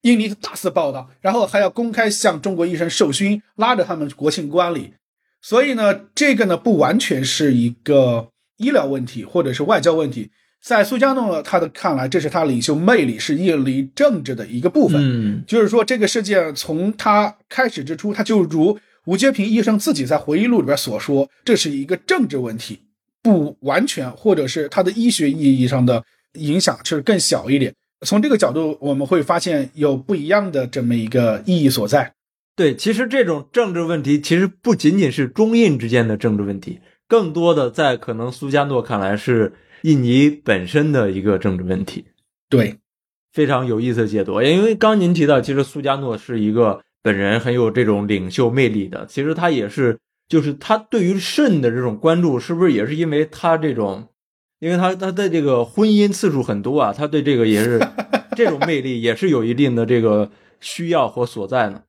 印尼大肆报道，然后还要公开向中国医生授勋，拉着他们国庆观礼。所以呢，这个呢不完全是一个医疗问题或者是外交问题，在苏加诺他的看来，这是他领袖魅力，是印尼政治的一个部分。嗯就是说，这个事件从他开始之初，他就如吴阶平医生自己在回忆录里边所说，这是一个政治问题，不完全，或者是他的医学意义上的影响是更小一点。从这个角度，我们会发现有不一样的这么一个意义所在。对，其实这种政治问题其实不仅仅是中印之间的政治问题，更多的在可能苏加诺看来是印尼本身的一个政治问题。对，非常有意思的解读，因为刚您提到，其实苏加诺是一个本人很有这种领袖魅力的，其实他也是，就是他对于肾的这种关注，是不是也是因为他这种，因为他他的这个婚姻次数很多啊，他对这个也是 这种魅力，也是有一定的这个需要和所在呢。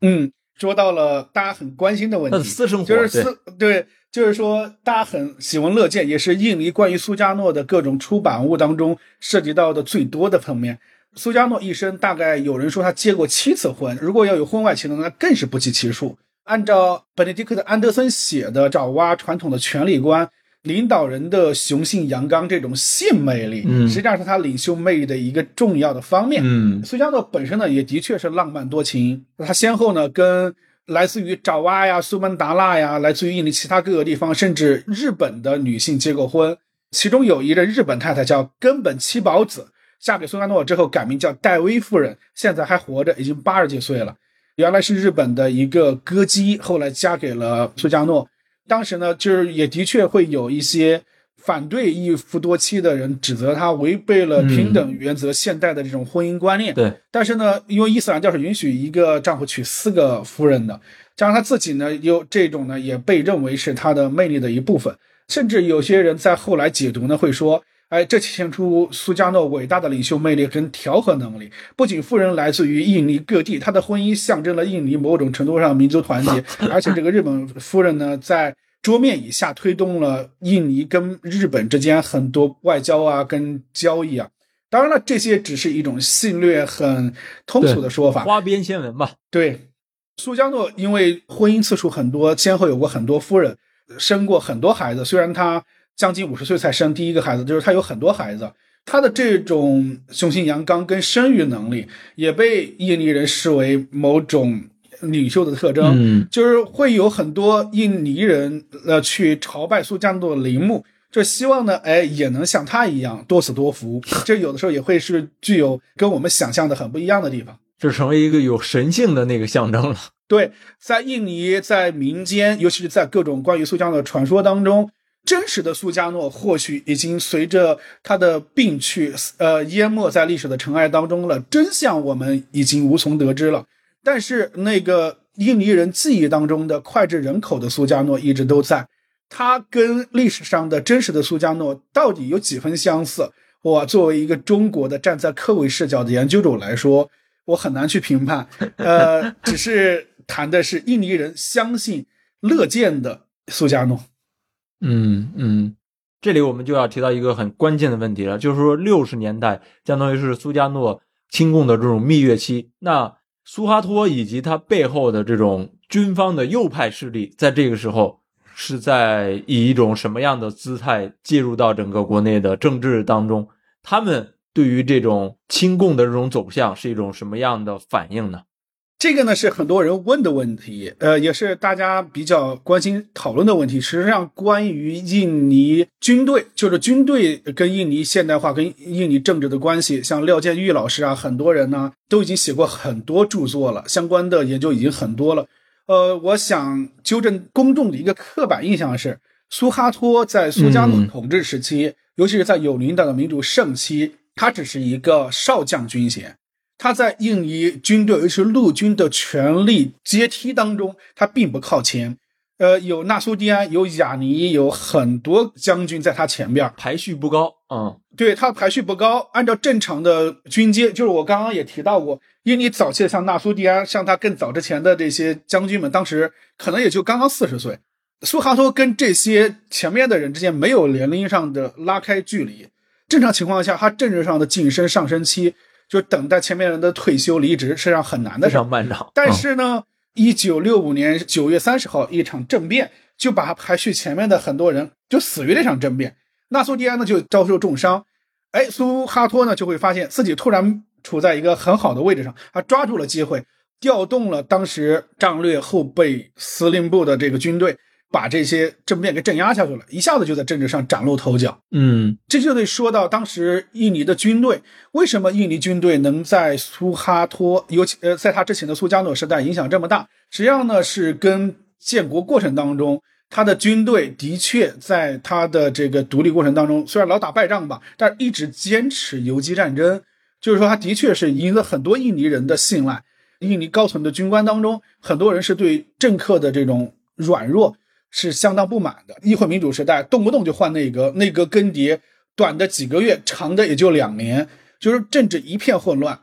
嗯，说到了大家很关心的问题，私生活就是对私对，就是说大家很喜闻乐见，也是印尼关于苏加诺的各种出版物当中涉及到的最多的方面。苏加诺一生大概有人说他结过七次婚，如果要有婚外情呢，那更是不计其数。按照本尼迪克特·安德森写的爪哇传统的权力观，领导人的雄性阳刚这种性魅力，嗯实际上是他领袖魅力的一个重要的方面。嗯苏加诺本身呢，也的确是浪漫多情。他先后呢，跟来自于爪哇呀、苏门答腊呀，来自于印尼其他各个地方，甚至日本的女性结过婚。其中有一任日本太太叫根本七宝子，嫁给苏加诺之后改名叫戴薇夫人，现在还活着，已经八十几岁了。原来是日本的一个歌姬，后来嫁给了苏加诺。当时呢，就是也的确会有一些反对一夫多妻的人指责他违背了平等原则、现代的这种婚姻观念。对，但是呢，因为伊斯兰教是允许一个丈夫娶四个夫人的，加上他自己呢，有这种呢，也被认为是他的魅力的一部分。甚至有些人在后来解读呢，会说，哎，这体现出苏加诺伟大的领袖魅力跟调和能力。不仅夫人来自于印尼各地，他的婚姻象征了印尼某种程度上民族团结，而且这个日本夫人呢，在桌面以下推动了印尼跟日本之间很多外交啊跟交易啊。当然了，这些只是一种性略很通俗的说法。花边新闻吧。对，苏加诺因为婚姻次数很多，先后有过很多夫人，生过很多孩子。虽然他将近五十岁才生第一个孩子，就是他有很多孩子。他的这种雄心阳刚跟生育能力，也被印尼人视为某种领袖的特征。嗯就是会有很多印尼人呃去朝拜苏加诺的陵墓，就希望呢，哎，也能像他一样多子多福。这有的时候也会是具有跟我们想象的很不一样的地方。就成为一个有神性的那个象征了。对，在印尼，在民间，尤其是在各种关于苏加诺的传说当中，真实的苏加诺或许已经随着他的病去，呃，淹没在历史的尘埃当中了。真相我们已经无从得知了。但是那个印尼人记忆当中的脍炙人口的苏加诺一直都在，他跟历史上的真实的苏加诺到底有几分相似？我作为一个中国的站在客观视角的研究者来说，我很难去评判。呃，只是谈的是印尼人相信乐见的苏加诺。嗯嗯，这里我们就要提到一个很关键的问题了，就是说六十年代相当于是苏加诺亲共的这种蜜月期，那苏哈托以及他背后的这种军方的右派势力，在这个时候是在以一种什么样的姿态介入到整个国内的政治当中？他们对于这种亲共的这种走向是一种什么样的反应呢？这个呢是很多人问的问题，呃，也是大家比较关心讨论的问题。实际上，关于印尼军队，就是军队跟印尼现代化、跟印尼政治的关系，像廖建玉老师啊，很多人呢都已经写过很多著作了，相关的研究已经很多了。呃，我想纠正公众的一个刻板印象是，苏哈托在苏加诺统治时期，尤其是在有领导的民主盛期，他只是一个少将军衔。他在印尼军队，尤其是陆军的权力阶梯当中，他并不靠前。呃，有纳苏迪安，有雅尼，有很多将军在他前边，排序不高。嗯，对他排序不高。按照正常的军阶，就是我刚刚也提到过，印尼早期的像纳苏迪安，像他更早之前的这些将军们，当时可能也就刚刚四十岁。苏哈托跟这些前面的人之间没有年龄上的拉开距离。正常情况下，他政治上的晋升上升期。就等待前面人的退休离职，实际上很难的，非常漫长。但是呢，一九六五年九月三十号，一场政变就把排序前面的很多人就死于这场政变。纳苏迪安呢就遭受重伤，哎，苏哈托呢就会发现自己突然处在一个很好的位置上，他抓住了机会，调动了当时战略后备司令部的这个军队。把这些政变给镇压下去了，一下子就在政治上崭露头角。嗯，这就得说到当时印尼的军队为什么印尼军队能在苏哈托，尤其呃在他之前的苏加诺时代影响这么大，实际上呢是跟建国过程当中他的军队的确在他的这个独立过程当中，虽然老打败仗吧，但一直坚持游击战争，就是说他的确是赢得很多印尼人的信赖。印尼高层的军官当中，很多人是对政客的这种软弱。是相当不满的。议会民主时代，动不动就换内阁，内阁更迭，短的几个月，长的也就两年，就是政治一片混乱。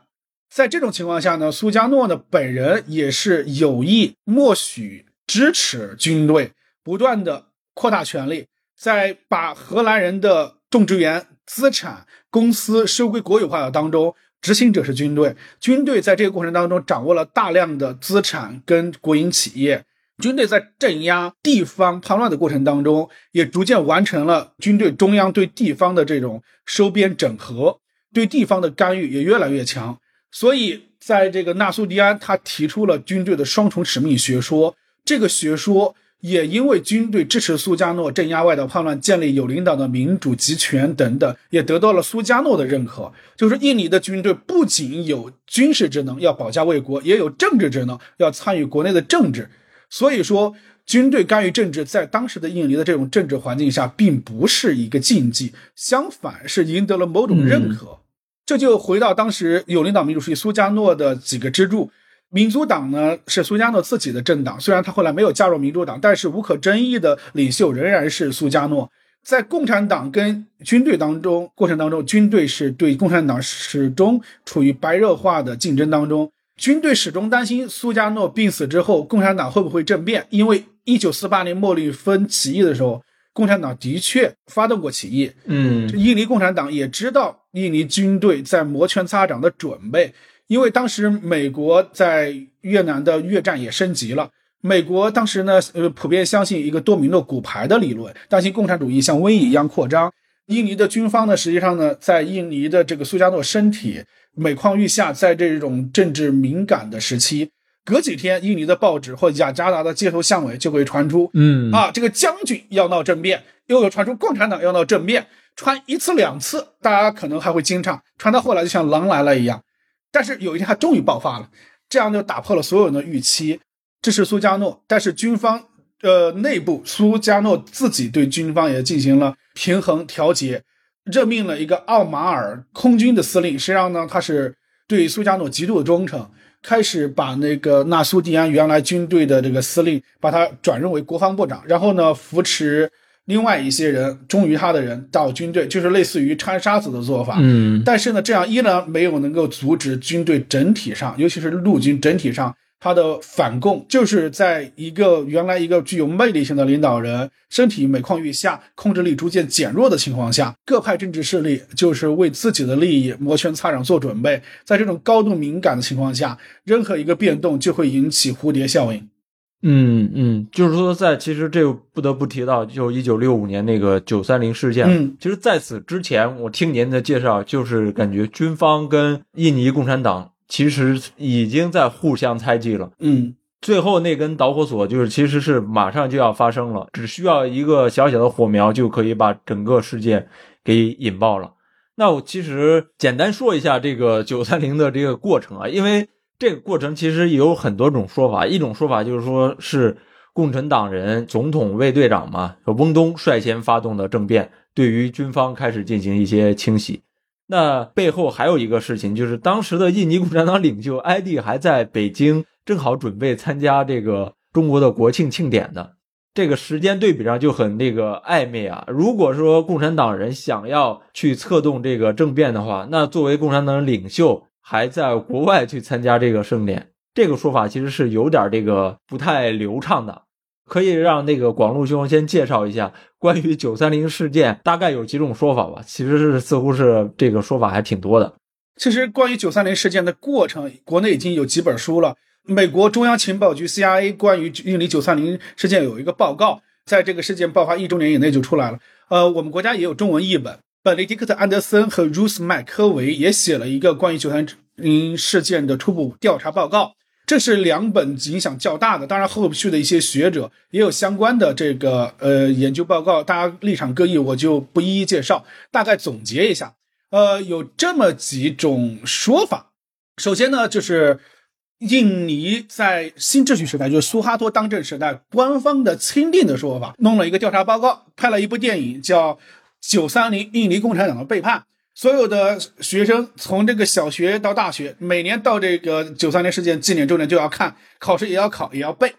在这种情况下呢，苏加诺呢本人也是有意默许支持军队，不断的扩大权力，在把荷兰人的种植园、资产、公司收归国有化的当中，执行者是军队，军队在这个过程当中掌握了大量的资产跟国营企业。军队在镇压地方叛乱的过程当中，也逐渐完成了军队中央对地方的这种收编整合，对地方的干预也越来越强。所以，在这个纳苏迪安，他提出了军队的双重使命学说。这个学说也因为军队支持苏加诺镇压外岛叛乱、建立有领导的民主集权等等，也得到了苏加诺的认可。就是印尼的军队不仅有军事职能要保家卫国，也有政治职能要参与国内的政治。所以说，军队干预政治，在当时的印尼的这种政治环境下，并不是一个禁忌，相反是赢得了某种认可。这就回到当时有领导民主主义苏加诺的几个支柱，民族党呢是苏加诺自己的政党，虽然他后来没有加入民主党，但是无可争议的领袖仍然是苏加诺。在共产党跟军队当中过程当中，军队是对共产党始终处于白热化的竞争当中。军队始终担心苏加诺病死之后，共产党会不会政变？因为一九四八年莫里芬起义的时候，共产党的确发动过起义。嗯，印尼共产党也知道印尼军队在摩拳擦掌的准备，因为当时美国在越南的越战也升级了。美国当时呢，呃，普遍相信一个多米诺骨牌的理论，担心共产主义像瘟疫一样扩张。印尼的军方呢，实际上呢，在印尼的这个苏加诺身体。每况愈下，在这种政治敏感的时期，隔几天，印尼的报纸或雅加达的街头巷尾就会传出，嗯啊，这个将军要闹政变，又有传出共产党要闹政变，传一次两次，大家可能还会惊诧，传到后来就像狼来了一样。但是有一天，他终于爆发了，这样就打破了所有人的预期。这是苏加诺，但是军方呃内部，苏加诺自己对军方也进行了平衡调节。任命了一个奥马尔空军的司令，实际上呢，他是对苏加诺极度的忠诚。开始把那个纳苏蒂安原来军队的这个司令，把他转任为国防部长，然后呢，扶持另外一些人忠于他的人到军队，就是类似于掺沙子的做法。嗯，但是呢，这样依然没有能够阻止军队整体上，尤其是陆军整体上他的反共就是在一个原来一个具有魅力性的领导人身体每况愈下、控制力逐渐减弱的情况下，各派政治势力就是为自己的利益摩拳擦掌做准备。在这种高度敏感的情况下，任何一个变动就会引起蝴蝶效应。嗯嗯，就是说，在其实这不得不提到，就一九六五年那个九三零事件。嗯，其实在此之前，我听您的介绍，就是感觉军方跟印尼共产党其实已经在互相猜忌了。嗯，最后那根导火索就是其实是马上就要发生了，只需要一个小小的火苗就可以把整个事件给引爆了。那我其实简单说一下这个九三零的这个过程啊，因为。这个过程其实有很多种说法，一种说法就是说是共产党人总统卫队长嘛，翁东率先发动的政变，对于军方开始进行一些清洗。那背后还有一个事情，就是当时的印尼共产党领袖埃迪还在北京，正好准备参加这个中国的国庆庆典呢。这个时间对比上就很那个暧昧啊。如果说共产党人想要去策动这个政变的话，那作为共产党领袖。还在国外去参加这个盛典，这个说法其实是有点这个不太流畅的，可以让那个广路兄先介绍一下关于九三零事件，大概有几种说法吧。其实是似乎是这个说法还挺多的。其实关于九三零事件的过程，国内已经有几本书了。美国中央情报局 CIA 关于印尼九三零事件有一个报告，在这个事件爆发一周年以内就出来了。呃，我们国家也有中文译本。本尼迪克特·安德森和 Ruth 麦科维也写了一个关于九三零事件的初步调查报告，这是两本影响较大的。当然，后续的一些学者也有相关的这个呃研究报告，大家立场各异，我就不一一介绍。大概总结一下，呃，有这么几种说法。首先呢，就是印尼在新秩序时代，就是苏哈托当政时代，官方的钦定的说法，弄了一个调查报告，拍了一部电影叫。九三零印尼共产党的背叛，所有的学生从这个小学到大学，每年到这个九三年事件纪念周年就要看，考试也要考，也要背。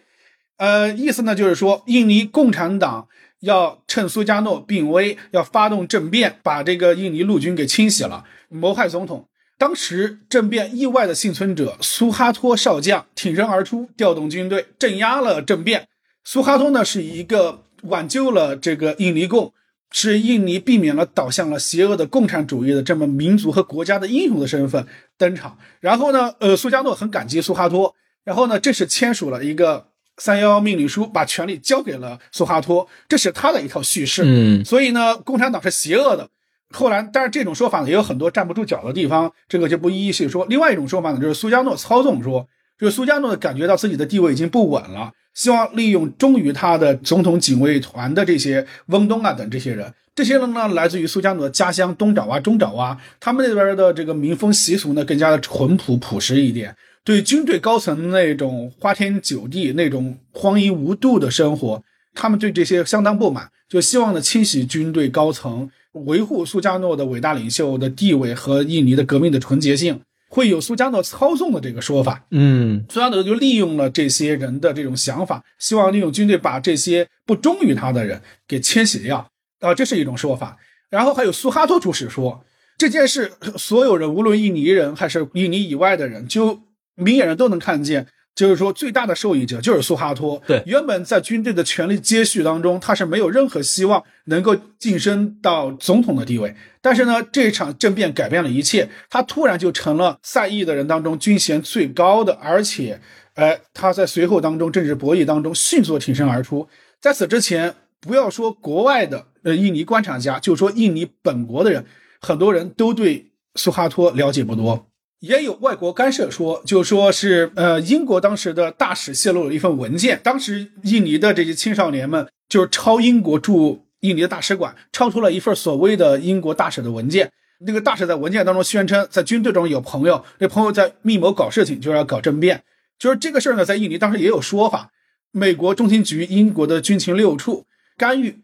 呃，意思呢就是说，印尼共产党要趁苏加诺病危，要发动政变，把这个印尼陆军给清洗了，谋害总统。当时政变意外的幸存者苏哈托少将挺身而出，调动军队镇压了政变。苏哈托呢是一个挽救了这个印尼共。是印尼避免了倒向了邪恶的共产主义的这么民族和国家的英雄的身份登场。然后呢，呃，苏加诺很感激苏哈托。然后呢，这是签署了一个三幺幺命令书，把权力交给了苏哈托。这是他的一套叙事。嗯，所以呢，共产党是邪恶的。后来，但是这种说法呢，也有很多站不住脚的地方，这个就不一一细说。另外一种说法呢，就是苏加诺操纵说，就是苏加诺感觉到自己的地位已经不稳了。希望利用忠于他的总统警卫团的这些翁东啊等这些人，这些人呢来自于苏加诺的家乡东爪哇、中爪哇，他们那边的这个民风习俗呢更加的淳朴朴实一点，对军队高层那种花天酒地、那种荒淫无度的生活，他们对这些相当不满，就希望呢清洗军队高层，维护苏加诺的伟大领袖的地位和印尼的革命的纯洁性。会有苏加诺操纵的这个说法，嗯，苏加诺就利用了这些人的这种想法，希望利用军队把这些不忠于他的人给迁徙掉，啊，这是一种说法。然后还有苏哈托主使说这件事，所有人无论印尼人还是印尼以外的人，就明眼人都能看见。就是说，最大的受益者就是苏哈托。对，原本在军队的权力接续当中，他是没有任何希望能够晋升到总统的地位。但是呢，这场政变改变了一切，他突然就成了赛义的人当中军衔最高的，而且，哎，他在随后当中政治博弈当中迅速挺身而出。在此之前，不要说国外的呃印尼观察家，就说印尼本国的人，很多人都对苏哈托了解不多。也有外国干涉说，就说是呃，英国当时的大使泄露了一份文件，当时印尼的这些青少年们就是抄英国驻印尼的大使馆，抄出了一份所谓的英国大使的文件。那个大使在文件当中宣称，在军队中有朋友，那朋友在密谋搞事情，就是要搞政变。就是这个事儿呢，在印尼当时也有说法，美国中情局、英国的军情六处干预。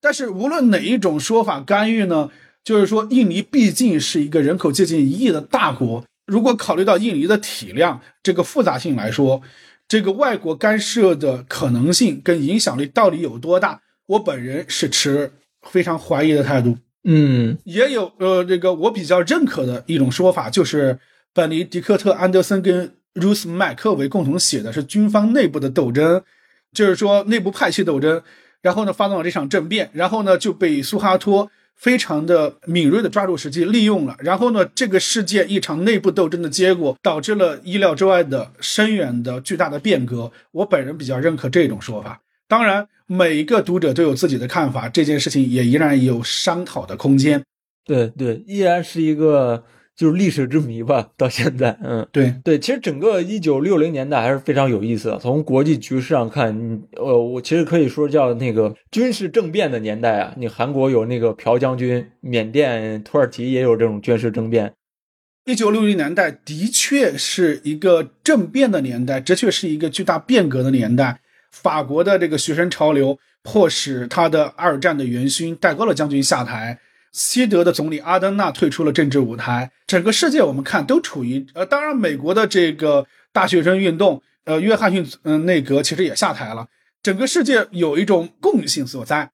但是无论哪一种说法干预呢，就是说印尼毕竟是一个人口接近一亿的大国。如果考虑到印尼的体量这个复杂性来说，这个外国干涉的可能性跟影响力到底有多大？我本人是持非常怀疑的态度。嗯，也有呃，这个我比较认可的一种说法，就是本尼迪克特·安德森跟 Ruth 麦克维共同写的是军方内部的斗争，就是说内部派系斗争，然后呢发动了这场政变，然后呢就被苏哈托非常的敏锐的抓住时机利用了，然后呢这个世界一场内部斗争的结果，导致了意料之外的深远的巨大的变革。我本人比较认可这种说法。当然，每一个读者都有自己的看法，这件事情也依然有商讨的空间。对对，依然是一个就是历史之谜吧。到现在，嗯，对对，其实整个一九六零年代还是非常有意思的。从国际局势上看，呃，我其实可以说叫那个军事政变的年代啊。你韩国有那个朴将军，缅甸、土耳其也有这种军事政变。一九六零年代的确是一个政变的年代，的确是一个巨大变革的年代。法国的这个学生潮流迫使他的二战的元勋戴高乐将军下台，西德的总理阿登纳退出了政治舞台。整个世界我们看都处于呃，当然美国的这个大学生运动，呃，约翰逊嗯内阁其实也下台了。整个世界有一种共性所在。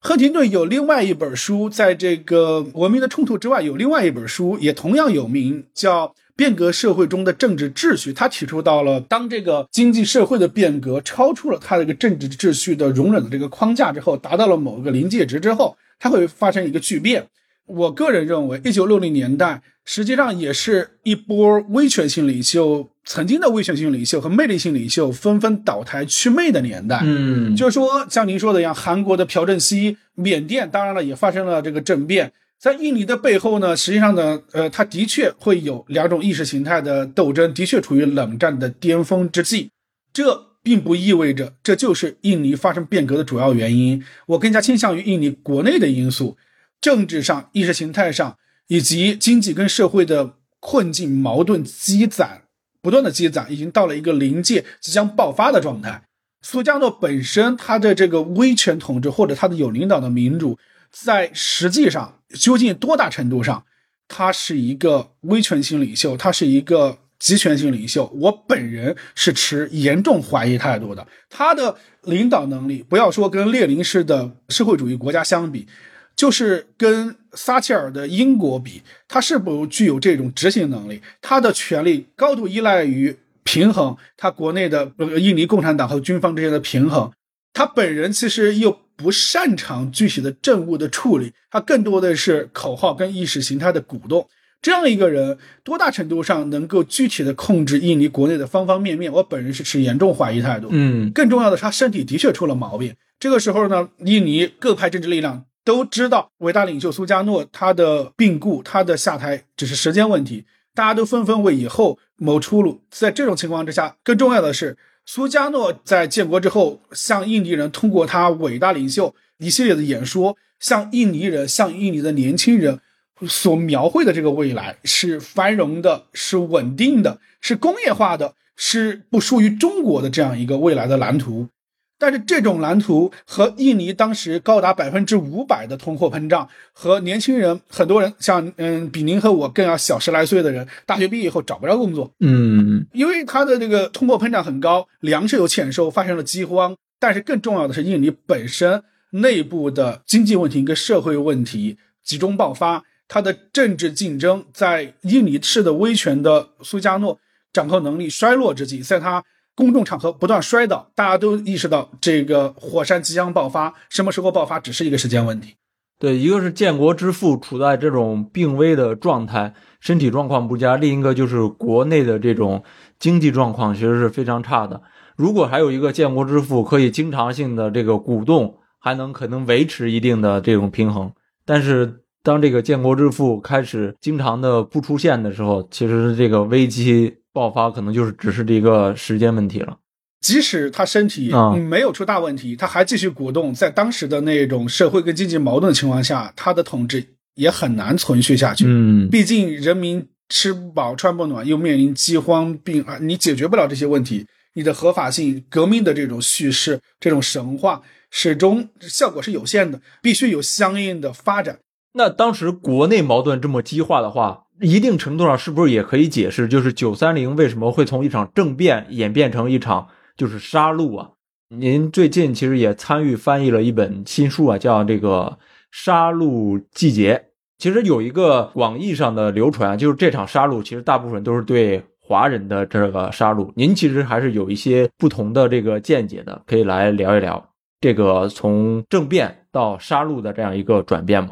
赫廷顿有另外一本书，在这个文明的冲突之外，有另外一本书也同样有名，叫。变革社会中的政治秩序，他提出到了，当这个经济社会的变革超出了他这个政治秩序的容忍的这个框架之后，达到了某个临界值之后，它会发生一个巨变。我个人认为，一九六零年代实际上也是一波威权性领袖曾经的威权性领袖和魅力性领袖纷纷倒台祛魅的年代。嗯，就是说，像您说的一样，韩国的朴正熙，缅甸当然了也发生了这个政变。在印尼的背后呢，实际上呢，呃，它的确会有两种意识形态的斗争，的确处于冷战的巅峰之际。这并不意味着这就是印尼发生变革的主要原因。我更加倾向于印尼国内的因素，政治上、意识形态上以及经济跟社会的困境、矛盾积攒，不断的积攒，已经到了一个临界、即将爆发的状态。苏加诺本身他的这个威权统治或者他的有领导的民主。在实际上，究竟多大程度上，他是一个威权型领袖，他是一个集权型领袖？我本人是持严重怀疑态度的。他的领导能力，不要说跟列宁式的社会主义国家相比，就是跟撒切尔的英国比，他是否具有这种执行能力？他的权力高度依赖于平衡他国内的印尼共产党和军方之间的平衡。他本人其实又不擅长具体的政务的处理，他更多的是口号跟意识形态的鼓动。这样一个人，多大程度上能够具体的控制印尼国内的方方面面？我本人是持严重怀疑态度。嗯，更重要的是，他身体的确出了毛病。这个时候呢，印尼各派政治力量都知道，伟大领袖苏加诺他的病故，他的下台只是时间问题，大家都纷纷为以后谋出路。在这种情况之下，更重要的是。苏加诺在建国之后，向印尼人通过他伟大领袖一系列的演说，向印尼人、向印尼的年轻人所描绘的这个未来是繁荣的、是稳定的、是工业化的、是不输于中国的这样一个未来的蓝图。但是这种蓝图和印尼当时高达百分之五百的通货膨胀，和年轻人很多人像嗯比您和我更要小十来岁的人，大学毕业以后找不着工作，嗯，因为他的这个通货膨胀很高，粮食有欠收，发生了饥荒。但是更重要的是，印尼本身内部的经济问题跟社会问题集中爆发，他的政治竞争在印尼式的威权的苏加诺掌控能力衰落之际，在他。公众场合不断摔倒，大家都意识到这个火山即将爆发，什么时候爆发只是一个时间问题。对，一个是建国之父处在这种病危的状态，身体状况不佳；另一个就是国内的这种经济状况其实是非常差的。如果还有一个建国之父可以经常性的这个鼓动，还能可能维持一定的这种平衡。但是当这个建国之父开始经常的不出现的时候，其实这个危机。爆发可能就是只是这个时间问题了。即使他身体没有出大问题，他还继续鼓动，在当时的那种社会跟经济矛盾的情况下，他的统治也很难存续下去。嗯，毕竟人民吃不饱穿不暖，又面临饥荒病啊，你解决不了这些问题，你的合法性、革命的这种叙事、这种神话，始终效果是有限的，必须有相应的发展。那当时国内矛盾这么激化的话。一定程度上是不是也可以解释，就是九三零为什么会从一场政变演变成一场就是杀戮啊？您最近其实也参与翻译了一本新书啊，叫这个《杀戮季节》。其实有一个广义上的流传，就是这场杀戮其实大部分都是对华人的这个杀戮，您其实还是有一些不同的这个见解的，可以来聊一聊这个从政变到杀戮的这样一个转变吗？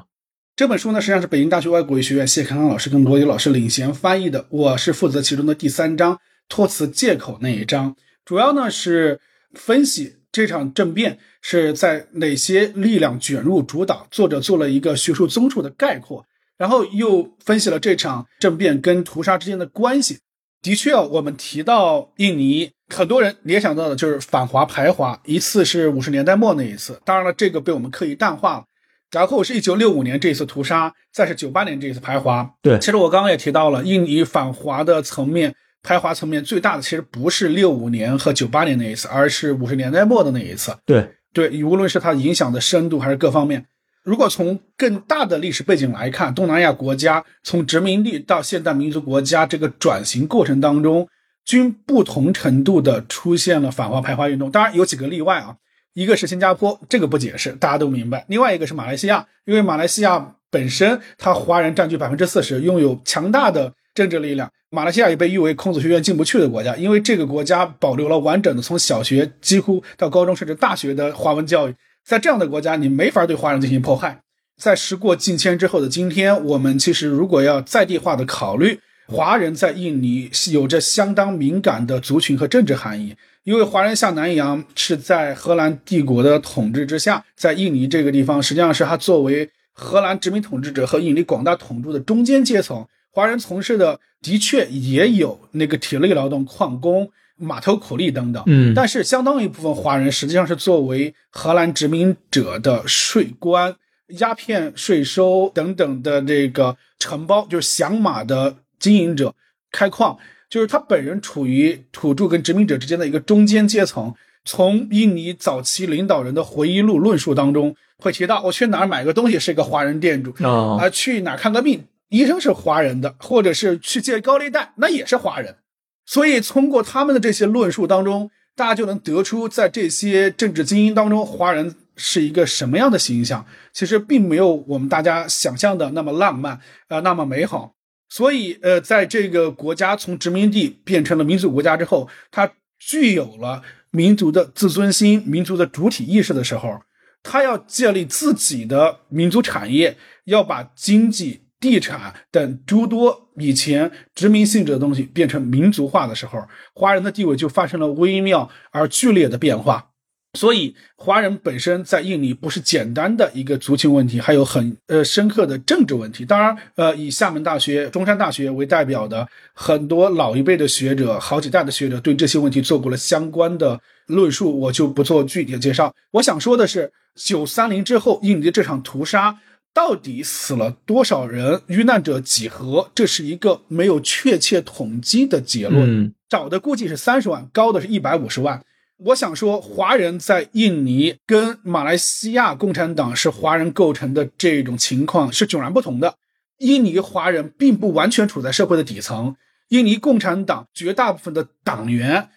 这本书呢，实际上是北京大学外国语学院谢康康老师跟罗迪老师领衔翻译的，我是负责其中的第三章托词借口那一章，主要呢是分析这场政变是在哪些力量卷入主导，作者做了一个学术综述的概括，然后又分析了这场政变跟屠杀之间的关系。的确，我们提到印尼，很多人联想到的就是反华排华，一次是五十年代末那一次，当然了，这个被我们刻意淡化了。然后是一九六五年这一次屠杀，再是九八年这一次排华。对，其实我刚刚也提到了，印尼反华的层面、排华层面最大的，其实不是六五年和九八年那一次，而是五十年代末的那一次。对对，无论是它影响的深度还是各方面。如果从更大的历史背景来看，东南亚国家从殖民地到现代民族国家这个转型过程当中，均不同程度的出现了反华排华运动。当然有几个例外啊，一个是新加坡，这个不解释，大家都明白。另外一个是马来西亚，因为马来西亚本身它华人占据百分之四十，拥有强大的政治力量。马来西亚也被誉为孔子学院进不去的国家，因为这个国家保留了完整的从小学几乎到高中甚至大学的华文教育。在这样的国家，你没法对华人进行迫害。在时过境迁之后的今天，我们其实如果要在地化的考虑，华人在印尼有着相当敏感的族群和政治含义。因为华人下南洋是在荷兰帝国的统治之下，在印尼这个地方，实际上是他作为荷兰殖民统治者和印尼广大统治的中间阶层。华人从事的的确也有那个体力劳动、矿工。码头苦力等等，嗯，但是相当一部分华人实际上是作为荷兰殖民者的税官、鸦片税收等等的这个承包，就是响马的经营者、开矿，就是他本人处于土著跟殖民者之间的一个中间阶层。从印尼早期领导人的回忆录论述当中会提到，我去哪儿买个东西是一个华人店主啊，去哪儿看个病，医生是华人的，或者是去借高利贷，那也是华人。所以，通过他们的这些论述当中，大家就能得出，在这些政治精英当中，华人是一个什么样的形象。其实并没有我们大家想象的那么浪漫，呃，那么美好。所以，呃，在这个国家从殖民地变成了民族国家之后，它具有了民族的自尊心、民族的主体意识的时候，它要建立自己的民族产业，要把经济。地产等诸多以前殖民性质的东西变成民族化的时候，华人的地位就发生了微妙而剧烈的变化。所以，华人本身在印尼不是简单的一个族群问题，还有很呃深刻的政治问题。当然，呃，以厦门大学、中山大学为代表的很多老一辈的学者，好几代的学者对这些问题做过了相关的论述，我就不做具体的介绍。我想说的是，九三零之后，印尼这场屠杀。到底死了多少人？遇难者几何？这是一个没有确切统计的结论。找的估计是三十万，高的是一百五十万。我想说，华人在印尼跟马来西亚共产党是华人构成的这种情况是迥然不同的。印尼华人并不完全处在社会的底层，印尼共产党绝大部分的党员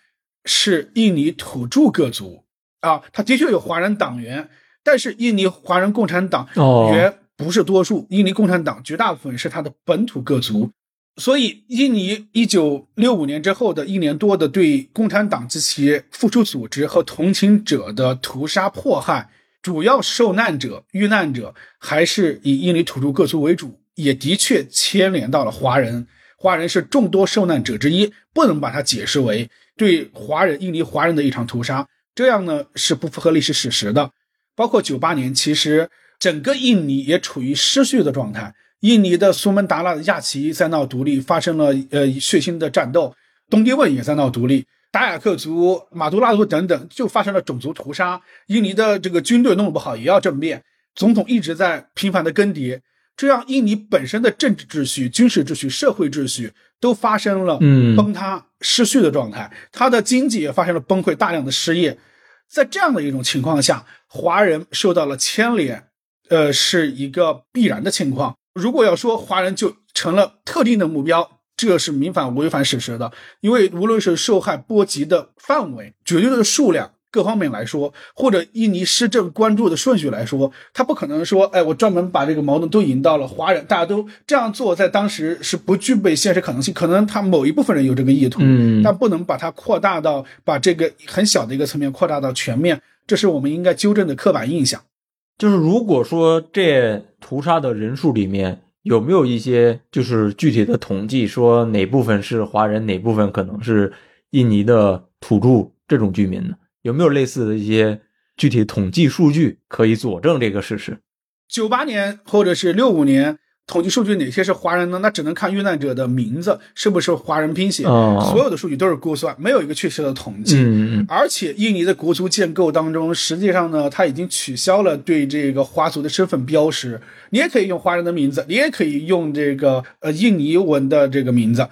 是印尼土著各族啊，他的确有华人党员，但是印尼华人共产党员。不是多数，印尼共产党绝大部分是他的本土各族，所以印尼一九六五年之后的一年多的对共产党及其附属组织和同情者的屠杀迫害，主要受难者、遇难者还是以印尼土著各族为主，也的确牵连到了华人，华人是众多受难者之一，不能把它解释为对华人、印尼华人的一场屠杀，这样呢是不符合历史史实的。包括九八年，其实。整个印尼也处于失序的状态。印尼的苏门答腊的亚齐在闹独立，发生了呃血腥的战斗。东帝汶也在闹独立，达雅克族、马杜拉族等等就发生了种族屠杀。印尼的这个军队弄不好，也要政变，总统一直在频繁的更迭，这样印尼本身的政治秩序、军事秩序、社会秩序都发生了崩塌、失序的状态。它的经济也发生了崩溃，大量的失业。在这样的一种情况下，华人受到了牵连。呃，是一个必然的情况。如果要说华人就成了特定的目标，这是民法违反史实的。因为无论是受害波及的范围、绝对的数量，各方面来说，或者印尼施政关注的顺序来说，他不可能说，哎，我专门把这个矛盾都引到了华人，大家都这样做，在当时是不具备现实可能性。可能他某一部分人有这个意图，嗯但不能把它扩大到把这个很小的一个层面扩大到全面，这是我们应该纠正的刻板印象。就是如果说这屠杀的人数里面有没有一些就是具体的统计，说哪部分是华人，哪部分可能是印尼的土著这种居民呢？有没有类似的一些具体统计数据可以佐证这个事实？九八年或者是六五年统计数据哪些是华人呢？那只能看遇难者的名字是不是华人拼写，哦所有的数据都是估算，没有一个确切的统计。嗯而且印尼的国族建构当中，实际上呢，它已经取消了对这个华族的身份标识。你也可以用华人的名字，你也可以用这个呃印尼文的这个名字，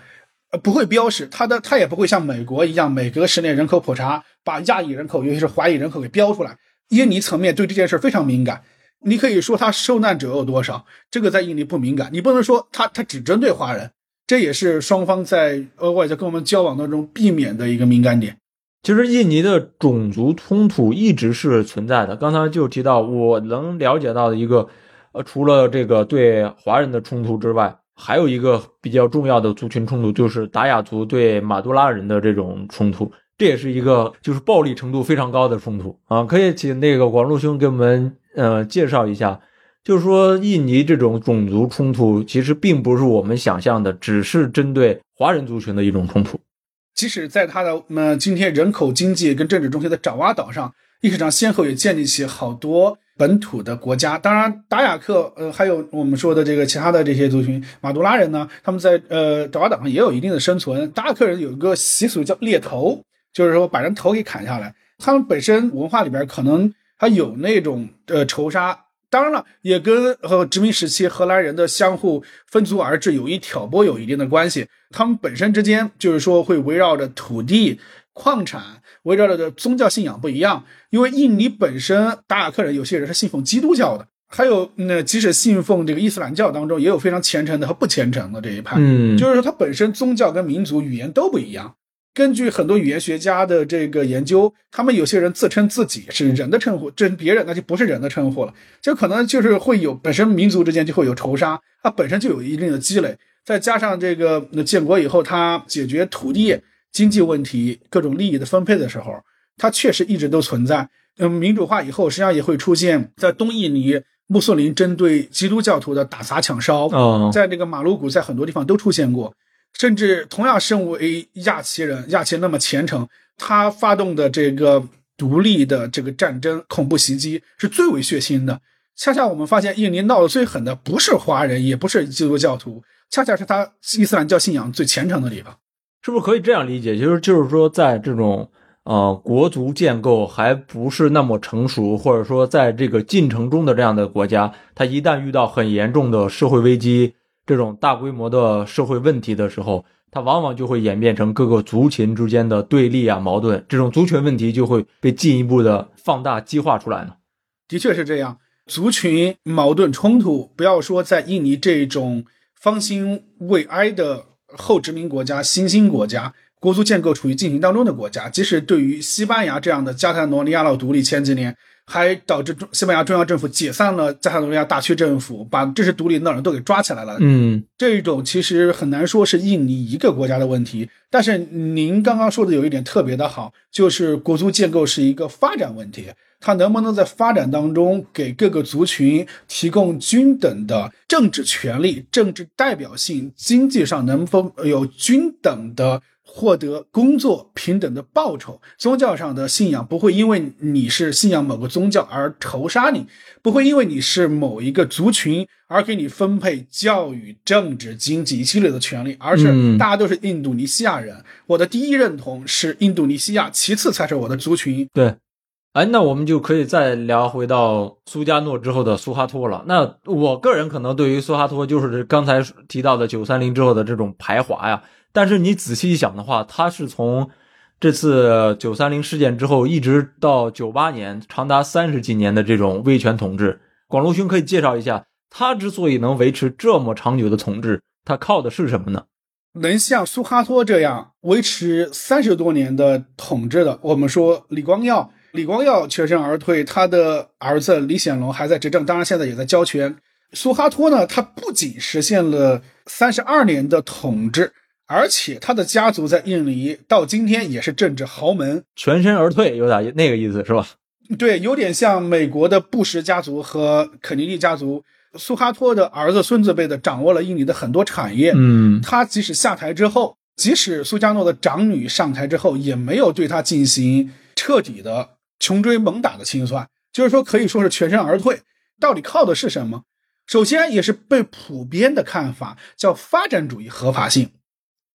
呃不会标识它的，它也不会像美国一样，每隔十年人口普查把亚裔人口，尤其是华裔人口给标出来。印尼层面对这件事非常敏感。你可以说他受难者有多少，这个在印尼不敏感。你不能说他他只针对华人，这也是双方在额外在跟我们交往当中避免的一个敏感点。其实印尼的种族冲突一直是存在的。刚才就提到，我能了解到的一个，呃，除了这个对华人的冲突之外，还有一个比较重要的族群冲突，就是达雅族对马杜拉人的这种冲突。这也是一个就是暴力程度非常高的冲突啊！可以请那个广路兄给我们呃介绍一下，就是说印尼这种种族冲突其实并不是我们想象的，只是针对华人族群的一种冲突。即使在它的呃今天人口、经济跟政治中心的爪哇岛上，历史上先后也建立起好多本土的国家。当然，达雅克呃还有我们说的这个其他的这些族群，马杜拉人呢，他们在呃爪哇岛上也有一定的生存。达雅克人有一个习俗叫猎头，就是说把人头给砍下来。他们本身文化里边可能还有那种呃仇杀。当然了，也跟和殖民时期荷兰人的相互分族而治有意挑拨有一定的关系。他们本身之间就是说会围绕着土地、矿产，围绕着的宗教信仰不一样。因为印尼本身达雅克人有些人是信奉基督教的，还有那即使信奉这个伊斯兰教当中，也有非常虔诚的和不虔诚的这一派。嗯，就是说他本身宗教跟民族语言都不一样。根据很多语言学家的这个研究，他们有些人自称自己是人的称呼，这别人那就不是人的称呼了，这可能就是会有本身民族之间就会有仇杀，它本身就有一定的积累，再加上这个那建国以后，它解决土地、经济问题、各种利益的分配的时候，它确实一直都存在。嗯，民主化以后，实际上也会出现在东印尼穆斯林针对基督教徒的打砸抢烧，哦，在这个马鲁古，在很多地方都出现过。甚至同样身为亚齐人，亚齐那么虔诚，他发动的这个独立的这个战争、恐怖袭击是最为血腥的。恰恰我们发现，印尼闹得最狠的不是华人，也不是基督教徒，恰恰是他伊斯兰教信仰最虔诚的地方。是不是可以这样理解？就是就是说，在这种呃国族建构还不是那么成熟，或者说在这个进程中的这样的国家，它一旦遇到很严重的社会危机。这种大规模的社会问题的时候，它往往就会演变成各个族群之间的对立啊、矛盾，这种族群问题就会被进一步的放大、激化出来呢。的确是这样，族群矛盾冲突，不要说在印尼这种方兴未艾的后殖民国家、新兴国家，国族建构处于进行当中的国家，即使对于西班牙这样的加泰罗尼亚闹独立前几年。还导致中西班牙中央政府解散了加泰罗尼亚大区政府，把支持独立的人都给抓起来了。嗯，这种其实很难说是印尼一个国家的问题。但是您刚刚说的有一点特别的好，就是国族建构是一个发展问题，它能不能在发展当中给各个族群提供均等的政治权利、政治代表性，经济上能否有均等的？获得工作平等的报酬，宗教上的信仰不会因为你是信仰某个宗教而仇杀你，不会因为你是某一个族群而给你分配教育、政治、经济一系列的权利，而是大家都是印度尼西亚人。嗯、我的第一认同是印度尼西亚，其次才是我的族群。对，哎，那我们就可以再聊回到苏加诺之后的苏哈托了。那我个人可能对于苏哈托就是刚才提到的九三零之后的这种排华呀。但是你仔细一想的话，他是从这次九三零事件之后，一直到九八年，长达三十几年的这种威权统治。广路兄可以介绍一下，他之所以能维持这么长久的统治，他靠的是什么呢？能像苏哈托这样维持三十多年的统治的，我们说李光耀李光耀全身而退，他的儿子李显龙还在执政，当然现在也在交权。苏哈托呢，他不仅实现了三十二年的统治，而且他的家族在印尼到今天也是政治豪门，全身而退，有点那个意思是吧？对，有点像美国的布什家族和肯尼迪家族。苏哈托的儿子、孙子辈的掌握了印尼的很多产业。嗯，他即使下台之后，即使苏加诺的长女上台之后，也没有对他进行彻底的穷追猛打的清算，就是说可以说是全身而退。到底靠的是什么？首先，也是被普遍的看法叫发展主义合法性，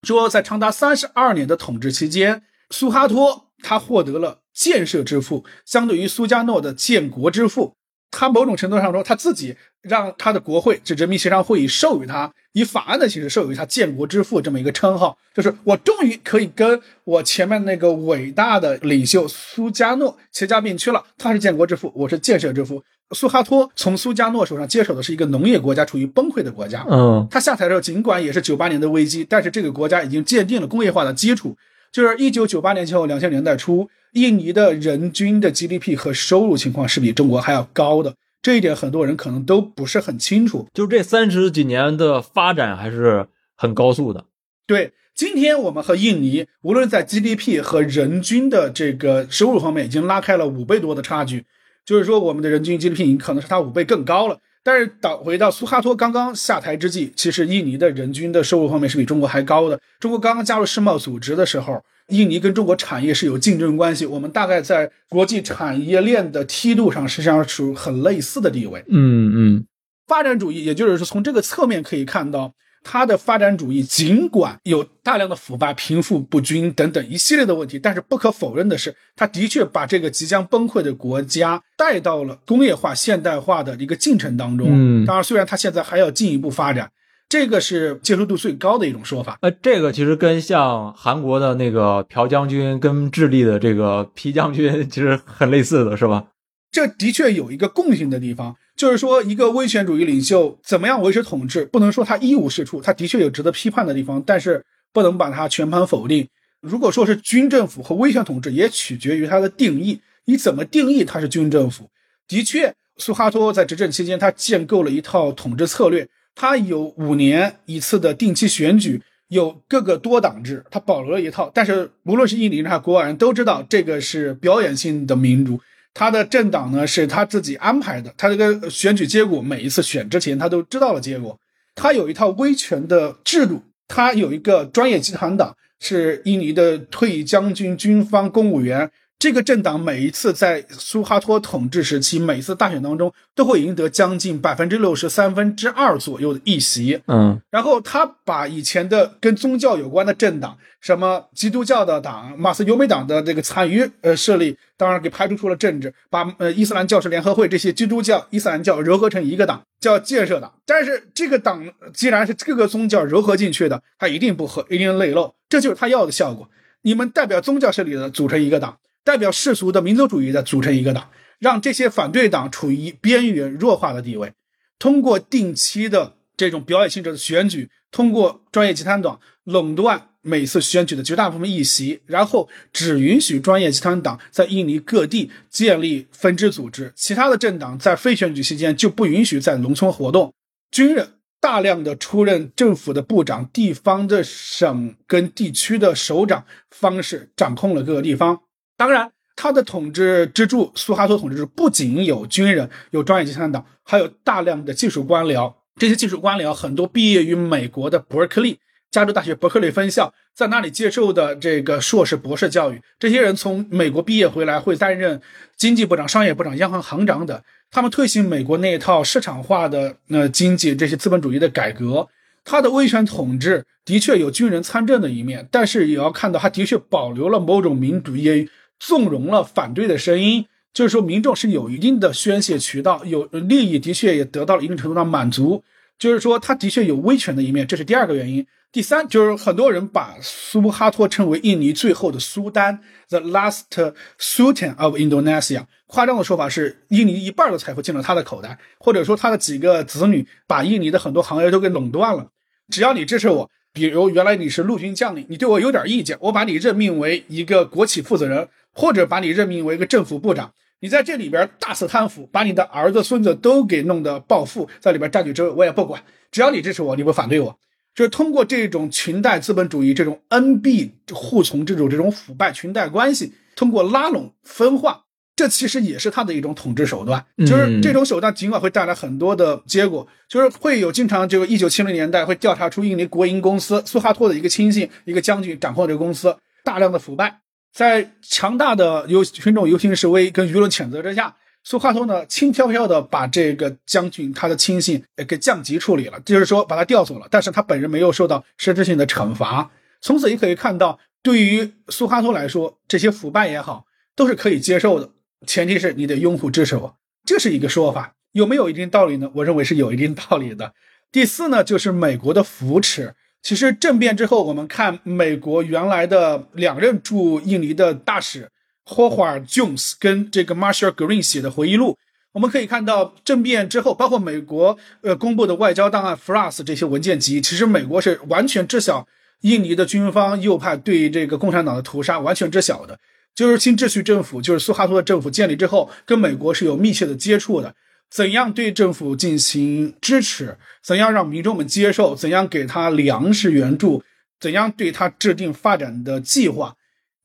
说在长达三十二年的统治期间，苏哈托他获得了建设之父，相对于苏加诺的建国之父。他某种程度上说，他自己让他的国会，就人民协商会议授予他以法案的形式授予他“建国之父”这么一个称号，就是我终于可以跟我前面那个伟大的领袖苏加诺齐家并驱了。他是建国之父，我是建设之父。苏哈托从苏加诺手上接手的是一个农业国家，处于崩溃的国家。嗯，他下台的时候，尽管也是九八年的危机，但是这个国家已经奠定了工业化的基础。就是一九九八年前后，两千年代初。印尼的人均的 GDP 和收入情况是比中国还要高的，这一点很多人可能都不是很清楚。就这三十几年的发展还是很高速的。对，今天我们和印尼无论在 GDP 和人均的这个收入方面，已经拉开了五倍多的差距。就是说，我们的人均 GDP 可能是它五倍更高了。但是倒回到苏哈托刚刚下台之际，其实印尼的人均的收入方面是比中国还高的。中国刚刚加入世贸组织的时候。印尼跟中国产业是有竞争关系，我们大概在国际产业链的梯度上实际上属很类似的地位。嗯嗯，发展主义，也就是说从这个侧面可以看到，它的发展主义尽管有大量的腐败、贫富不均等等一系列的问题，但是不可否认的是，它的确把这个即将崩溃的国家带到了工业化、现代化的一个进程当中。嗯，当然，虽然它现在还要进一步发展。这个是接受度最高的一种说法。呃，这个其实跟像韩国的那个朴将军跟智利的这个皮将军 其实很类似的是吧？这的确有一个共性的地方，就是说一个威权主义领袖怎么样维持统治，不能说他一无是处，他的确有值得批判的地方，但是不能把它全盘否定。如果说是军政府和威权统治，也取决于它的定义，你怎么定义它是军政府？的确，苏哈托在执政期间，他建构了一套统治策略。他有五年一次的定期选举，有各个多党制，他保留了一套。但是无论是印尼人还是国外人都知道，这个是表演性的民主。他的政党呢是他自己安排的，他这个选举结果每一次选之前他都知道了结果。他有一套威权的制度，他有一个专业集团党，是印尼的退役将军、军方、公务员。这个政党每一次在苏哈托统治时期，每一次大选当中都会赢得将近百分之六十三分之二左右的议席。嗯，然后他把以前的跟宗教有关的政党，什么基督教的党、马斯尤美党的这个残余呃势力，当然给排除出了政治，把呃伊斯兰教士联合会这些基督教、伊斯兰教糅合成一个党，叫建设党。但是这个党既然是各个宗教糅合进去的，它一定不合，一定内漏，这就是他要的效果。你们代表宗教势力的组成一个党。代表世俗的民族主义的组成一个党，让这些反对党处于边缘弱化的地位。通过定期的这种表演性质的选举，通过专业集团党垄断每次选举的绝大部分议席，然后只允许专业集团党在印尼各地建立分支组织，其他的政党在非选举期间就不允许在农村活动。军人大量的出任政府的部长，地方的省跟地区的首长方式掌控了各个地方。当然，他的统治支柱苏哈托统治不仅有军人、有专业集团党，还有大量的技术官僚。这些技术官僚很多毕业于美国的伯克利加州大学伯克利分校，在那里接受的这个硕士、博士教育。这些人从美国毕业回来，会担任经济部长、商业部长、央行行长等。他们推行美国那一套市场化的呃经济，这些资本主义的改革。他的威权统治的确有军人参政的一面，但是也要看到他的确保留了某种民主业。纵容了反对的声音，就是说民众是有一定的宣泄渠道，有利益的确也得到了一定程度上满足，就是说他的确有威权的一面，这是第二个原因。第三就是很多人把苏哈托称为印尼最后的苏丹，the last sultan of Indonesia。夸张的说法是，印尼一半的财富进了他的口袋，或者说他的几个子女把印尼的很多行业都给垄断了。只要你支持我，比如原来你是陆军将领，你对我有点意见，我把你任命为一个国企负责人，或者把你任命为一个政府部长。你在这里边大肆贪腐，把你的儿子孙子都给弄得暴富，在里边占据职位，我也不管，只要你支持我，你不反对我，就是通过这种裙带资本主义、这种恩庇护从这种这种腐败裙带关系，通过拉拢分化，这其实也是他的一种统治手段。就是这种手段尽管会带来很多的结果，就是会有经常这个一九七零年代会调查出印尼国营公司苏哈托的一个亲信一个将军掌控这个公司大量的腐败。在强大的游群众游行示威跟舆论谴责之下，苏哈托呢轻飘飘的把这个将军他的亲信给降级处理了，就是说把他调走了。但是他本人没有受到实质性的惩罚。从此也可以看到，对于苏哈托来说，这些腐败也好都是可以接受的，前提是你得拥护支持我。这是一个说法，有没有一定道理呢？我认为是有一定道理的。第四呢，就是美国的扶持。其实政变之后，我们看美国原来的两任驻印尼的大使霍华尔· Jones 跟这个 Marshall Green 写的回忆录，我们可以看到政变之后，包括美国呃公布的外交档案 FLAS 这些文件集，其实美国是完全知晓印尼的军方右派对这个共产党的屠杀，完全知晓的。就是新秩序政府，就是苏哈托的政府建立之后，跟美国是有密切的接触的。怎样对政府进行支持？怎样让民众们接受？怎样给他粮食援助？怎样对他制定发展的计划？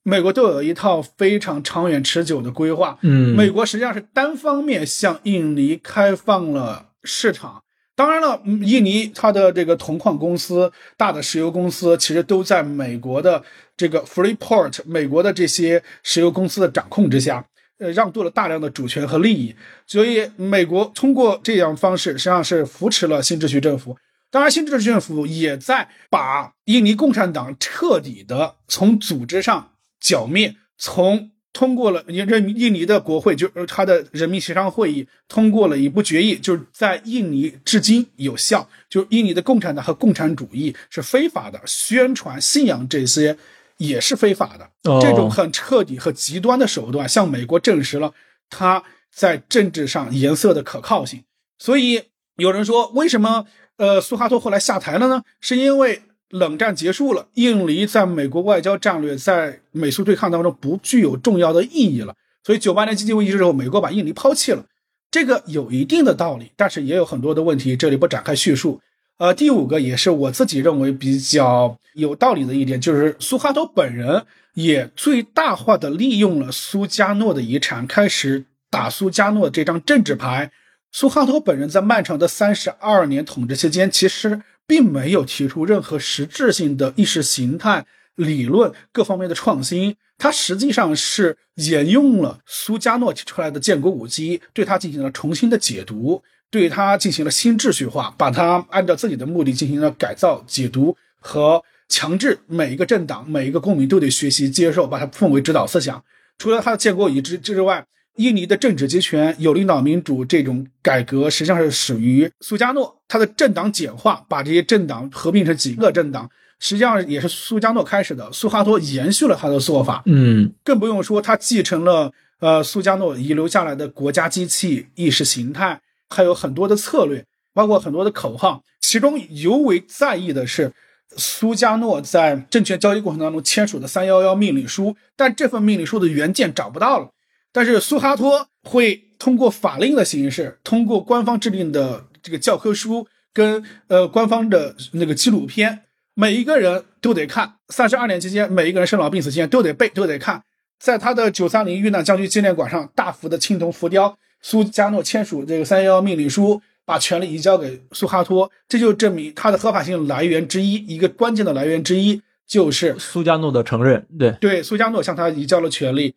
美国都有一套非常长远持久的规划。嗯，美国实际上是单方面向印尼开放了市场。当然了，印尼它的这个铜矿公司、大的石油公司，其实都在美国的这个 Freeport、美国的这些石油公司的掌控之下。呃，让渡了大量的主权和利益，所以美国通过这样方式，实际上是扶持了新秩序政府。当然，新秩序政府也在把印尼共产党彻底的从组织上剿灭。从通过了印印尼的国会，就是他的人民协商会议通过了一部决议，就是在印尼至今有效。就是印尼的共产党和共产主义是非法的，宣传信仰这些。也是非法的，这种很彻底和极端的手段，向美国证实了他在政治上颜色的可靠性。所以有人说，为什么呃苏哈托后来下台了呢？是因为冷战结束了，印尼在美国外交战略在美苏对抗当中不具有重要的意义了。所以九八年经济危机之后，美国把印尼抛弃了，这个有一定的道理，但是也有很多的问题，这里不展开叙述。呃，第五个也是我自己认为比较有道理的一点，就是苏哈托本人也最大化的利用了苏加诺的遗产，开始打苏加诺这张政治牌。苏哈托本人在漫长的三十二年统治期间，其实并没有提出任何实质性的意识形态理论各方面的创新，他实际上是沿用了苏加诺提出来的建国五基，对他进行了重新的解读。对它进行了新秩序化，把它按照自己的目的进行了改造、解读和强制。每一个政党、每一个公民都得学习、接受，把它奉为指导思想。除了它的建国以之之外，印尼的政治集权、有领导民主这种改革，实际上是始于苏加诺。他的政党简化，把这些政党合并成几个政党，实际上也是苏加诺开始的。苏哈托延续了他的做法，嗯，更不用说他继承了呃苏加诺遗留下来的国家机器意识形态。还有很多的策略，包括很多的口号，其中尤为在意的是苏加诺在政权交接过程当中签署的“三幺幺”命令书，但这份命令书的原件找不到了。但是苏哈托会通过法令的形式，通过官方制定的这个教科书跟呃官方的那个纪录片，每一个人都得看。三十二年期间，每一个人生老病死期间都得背，都得看。在他的九三零遇难将军纪念馆上，大幅的青铜浮雕。苏加诺签署这个三幺幺命令书，把权力移交给苏哈托，这就证明他的合法性来源之一，一个关键的来源之一就是苏加诺的承认。对对，苏加诺向他移交了权力。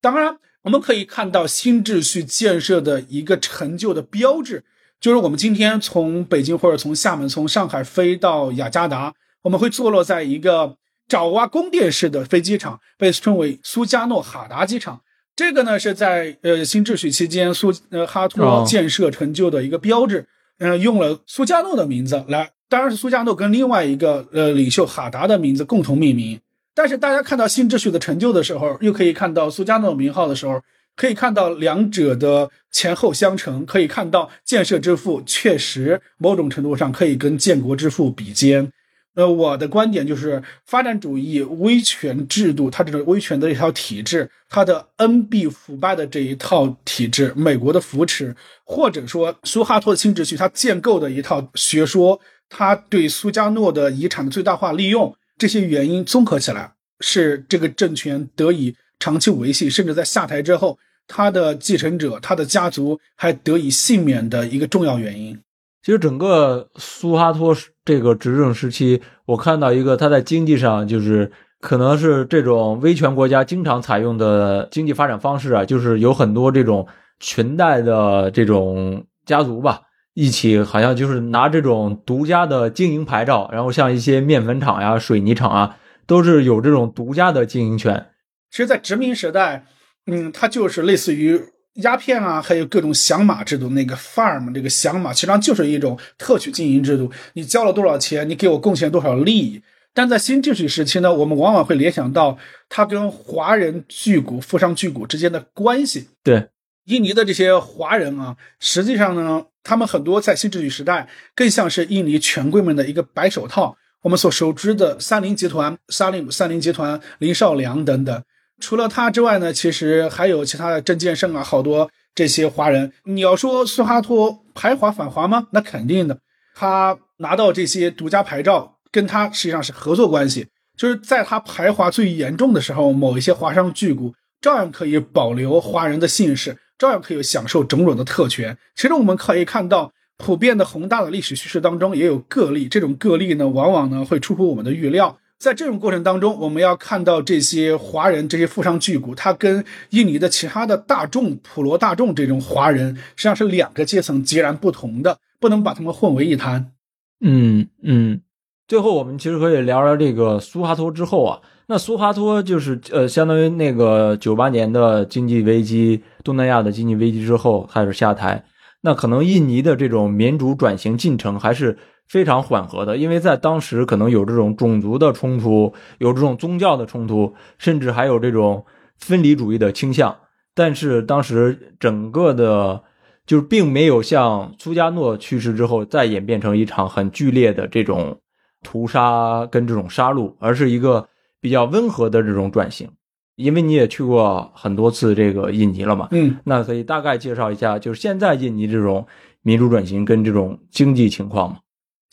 当然，我们可以看到新秩序建设的一个成就的标志，就是我们今天从北京或者从厦门、从上海飞到雅加达，我们会坐落在一个爪哇宫殿式的飞机场，被称为苏加诺哈达机场。这个呢是在呃新秩序期间苏呃哈托建设成就的一个标志，嗯，用了苏加诺的名字来，当然是苏加诺跟另外一个呃领袖哈达的名字共同命名。但是大家看到新秩序的成就的时候，又可以看到苏加诺名号的时候，可以看到两者的前后相承，可以看到建设之父确实某种程度上可以跟建国之父比肩。呃，我的观点就是，发展主义威权制度，它这种威权的一套体制，它的恩庇腐败的这一套体制，美国的扶持，或者说苏哈托的新秩序，它建构的一套学说，它对苏加诺的遗产的最大化利用，这些原因综合起来，是这个政权得以长期维系，甚至在下台之后，他的继承者、他的家族还得以幸免的一个重要原因。其实整个苏哈托这个执政时期，我看到一个他在经济上就是可能是这种威权国家经常采用的经济发展方式啊，就是有很多这种裙带的这种家族吧，一起好像就是拿这种独家的经营牌照，然后像一些面粉厂呀、水泥厂啊，都是有这种独家的经营权。其实，在殖民时代，嗯，它就是类似于。鸦片啊，还有各种响马制度，那个 farm 这个响马，实际上就是一种特许经营制度。你交了多少钱，你给我贡献多少利益。但在新秩序时期呢，我们往往会联想到它跟华人巨贾、富商巨贾之间的关系。对，印尼的这些华人啊，实际上呢，他们很多在新秩序时代更像是印尼权贵们的一个白手套。我们所熟知的三菱集团、沙利姆三菱集团、林少良等等。除了他之外呢，其实还有其他的郑建胜啊，好多这些华人。你要说苏哈托排华反华吗？那肯定的。他拿到这些独家牌照，跟他实际上是合作关系。就是在他排华最严重的时候，某一些华商巨贾照样可以保留华人的姓氏，照样可以享受种种的特权。其实我们可以看到，普遍的宏大的历史叙事当中也有个例，这种个例呢，往往呢会出乎我们的预料。在这种过程当中，我们要看到这些华人、这些富商巨贾，他跟印尼的其他的大众、普罗大众这种华人，实际上是两个阶层截然不同的，不能把他们混为一谈。嗯嗯。最后，我们其实可以聊聊这个苏哈托之后啊。那苏哈托就是呃，相当于那个九八年的经济危机，东南亚的经济危机之后开始下台。那可能印尼的这种民主转型进程还是。非常缓和的，因为在当时可能有这种种族的冲突，有这种宗教的冲突，甚至还有这种分离主义的倾向。但是当时整个的，就是并没有像苏加诺去世之后再演变成一场很剧烈的这种屠杀跟这种杀戮，而是一个比较温和的这种转型。因为你也去过很多次这个印尼了嘛，嗯，那可以大概介绍一下，就是现在印尼这种民主转型跟这种经济情况嘛。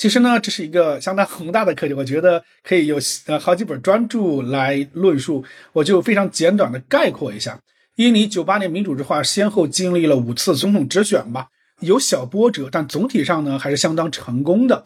其实呢，这是一个相当宏大的课题，我觉得可以有呃好几本专著来论述。我就非常简短的概括一下：印尼九八年民主之化，先后经历了五次总统直选吧，有小波折，但总体上呢还是相当成功的。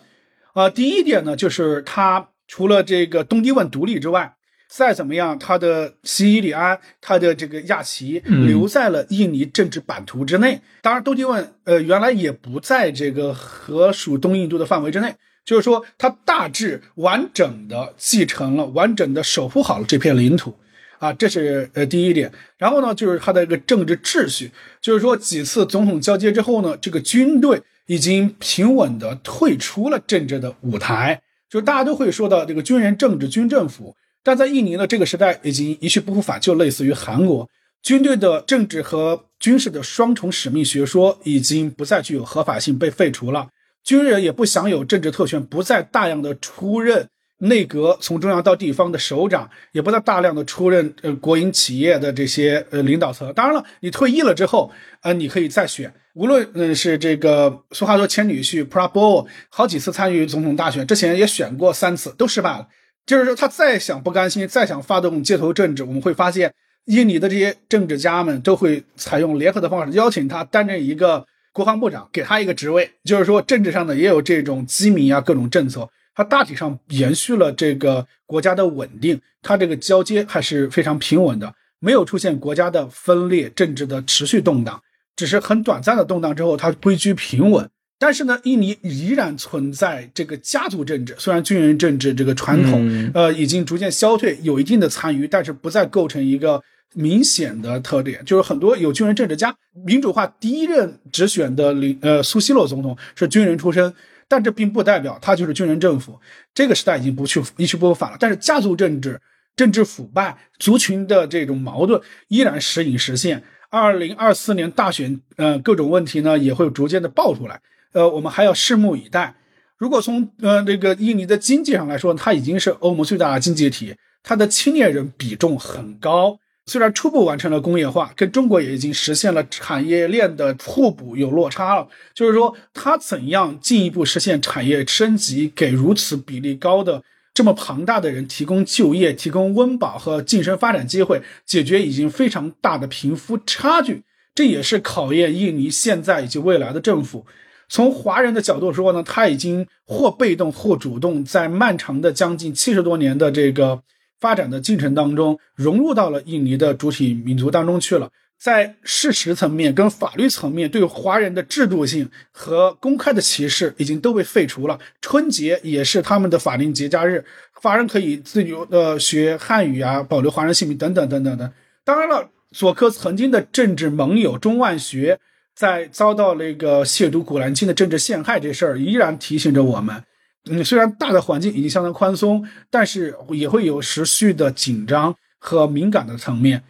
啊，第一点呢，就是它除了这个东帝汶独立之外。再怎么样，他的西伊里安，他的这个亚齐留在了印尼政治版图之内。当然，东帝汶呃原来也不在这个合属东印度的范围之内，就是说，他大致完整的继承了，完整的守护好了这片领土啊，这是呃第一点。然后呢，就是他的一个政治秩序，就是说几次总统交接之后呢，这个军队已经平稳的退出了政治的舞台，就是大家都会说到这个军人政治、军政府。但在印尼呢，这个时代已经一去不复返，就类似于韩国军队的政治和军事的双重使命学说已经不再具有合法性，被废除了。军人也不享有政治特权，不再大量的出任内阁，从中央到地方的首长，也不再大量的出任呃国营企业的这些呃领导层。当然了，你退役了之后，呃，你可以再选。无论嗯是这个俗话说前女婿 Prabowo 好几次参与总统大选，之前也选过三次，都失败了。就是说，他再想不甘心，再想发动街头政治，我们会发现，印尼的这些政治家们都会采用联合的方式邀请他担任一个国防部长，给他一个职位。就是说，政治上呢也有这种机密啊，各种政策，他大体上延续了这个国家的稳定，他这个交接还是非常平稳的，没有出现国家的分裂、政治的持续动荡，只是很短暂的动荡之后，它归居平稳。但是呢，印尼依然存在这个家族政治，虽然军人政治这个传统，呃，已经逐渐消退，有一定的残余，但是不再构成一个明显的特点。就是很多有军人政治家，民主化第一任直选的领呃苏西洛总统是军人出身，但这并不代表他就是军人政府。这个时代已经不去一去不复返了。但是家族政治、政治腐败、族群的这种矛盾依然时隐时现。二零二四年大选，呃，各种问题呢也会逐渐的爆出来。呃，我们还要拭目以待。如果从呃这个印尼的经济上来说，它已经是欧盟最大的经济体，它的青年人比重很高。虽然初步完成了工业化，跟中国也已经实现了产业链的互补，有落差了。就是说，它怎样进一步实现产业升级，给如此比例高的、这么庞大的人提供就业、提供温饱和晋升发展机会，解决已经非常大的贫富差距，这也是考验印尼现在以及未来的政府。从华人的角度说呢，他已经或被动或主动，在漫长的将近七十多年的这个。发展的进程当中，融入到了印尼的主体民族当中去了。在事实层面跟法律层面，对华人的制度性和公开的歧视已经都被废除了。春节也是他们的法定节假日，华人可以自由的学汉语啊，保留华人姓名等等等等的。当然了，佐科曾经的政治盟友中万学在遭到那个亵渎古兰经的政治陷害这事儿，依然提醒着我们。嗯，虽然大的环境已经相当宽松，但是也会有持续的紧张和敏感的层面。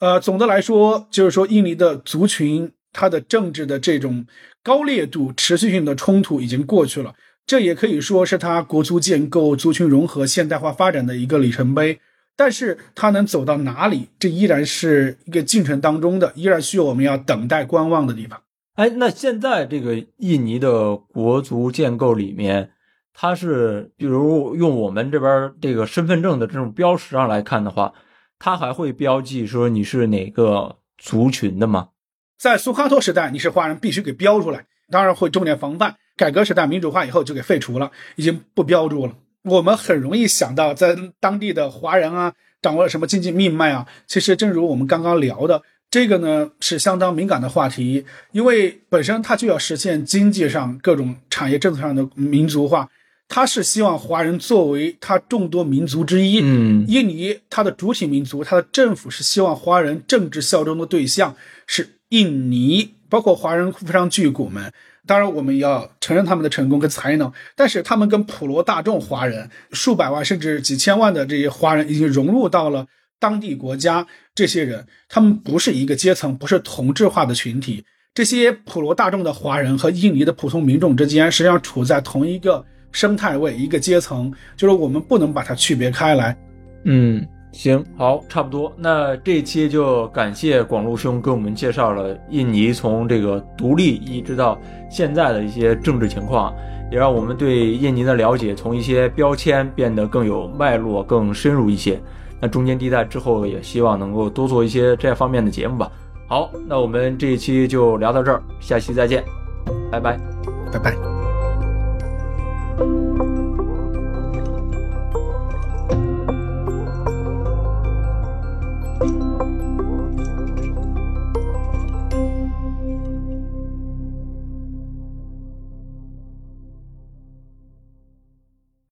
呃，总的来说，就是说，印尼的族群它的政治的这种高烈度、持续性的冲突已经过去了，这也可以说是它国族建构、族群融合、现代化发展的一个里程碑。但是它能走到哪里，这依然是一个进程当中的，依然需要我们要等待观望的地方。哎，那现在这个印尼的国足建构里面。它是，比如用我们这边这个身份证的这种标识上来看的话，它还会标记说你是哪个族群的吗？在苏哈托时代，你是华人必须给标出来，当然会重点防范。改革时代民主化以后就给废除了，已经不标注了。我们很容易想到，在当地的华人啊，掌握了什么经济命脉啊？其实正如我们刚刚聊的，这个呢是相当敏感的话题，因为本身它就要实现经济上各种产业政策上的民族化。他是希望华人作为他众多民族之一，嗯，印尼它的主体民族，它的政府是希望华人政治效忠的对象是印尼，包括华人富商巨贾们。当然，我们要承认他们的成功跟才能，但是他们跟普罗大众华人数百万甚至几千万的这些华人已经融入到了当地国家。这些人他们不是一个阶层，不是同质化的群体。这些普罗大众的华人和印尼的普通民众之间，实际上处在同一个。生态位一个阶层，就是我们不能把它区别开来。嗯，行，好，差不多。那这一期就感谢广路兄给我们介绍了印尼从这个独立一直到现在的一些政治情况，也让我们对印尼的了解从一些标签变得更有脉络、更深入一些。那中间地带之后也希望能够多做一些这方面的节目吧。好，那我们这一期就聊到这儿，下期再见，拜拜，拜拜。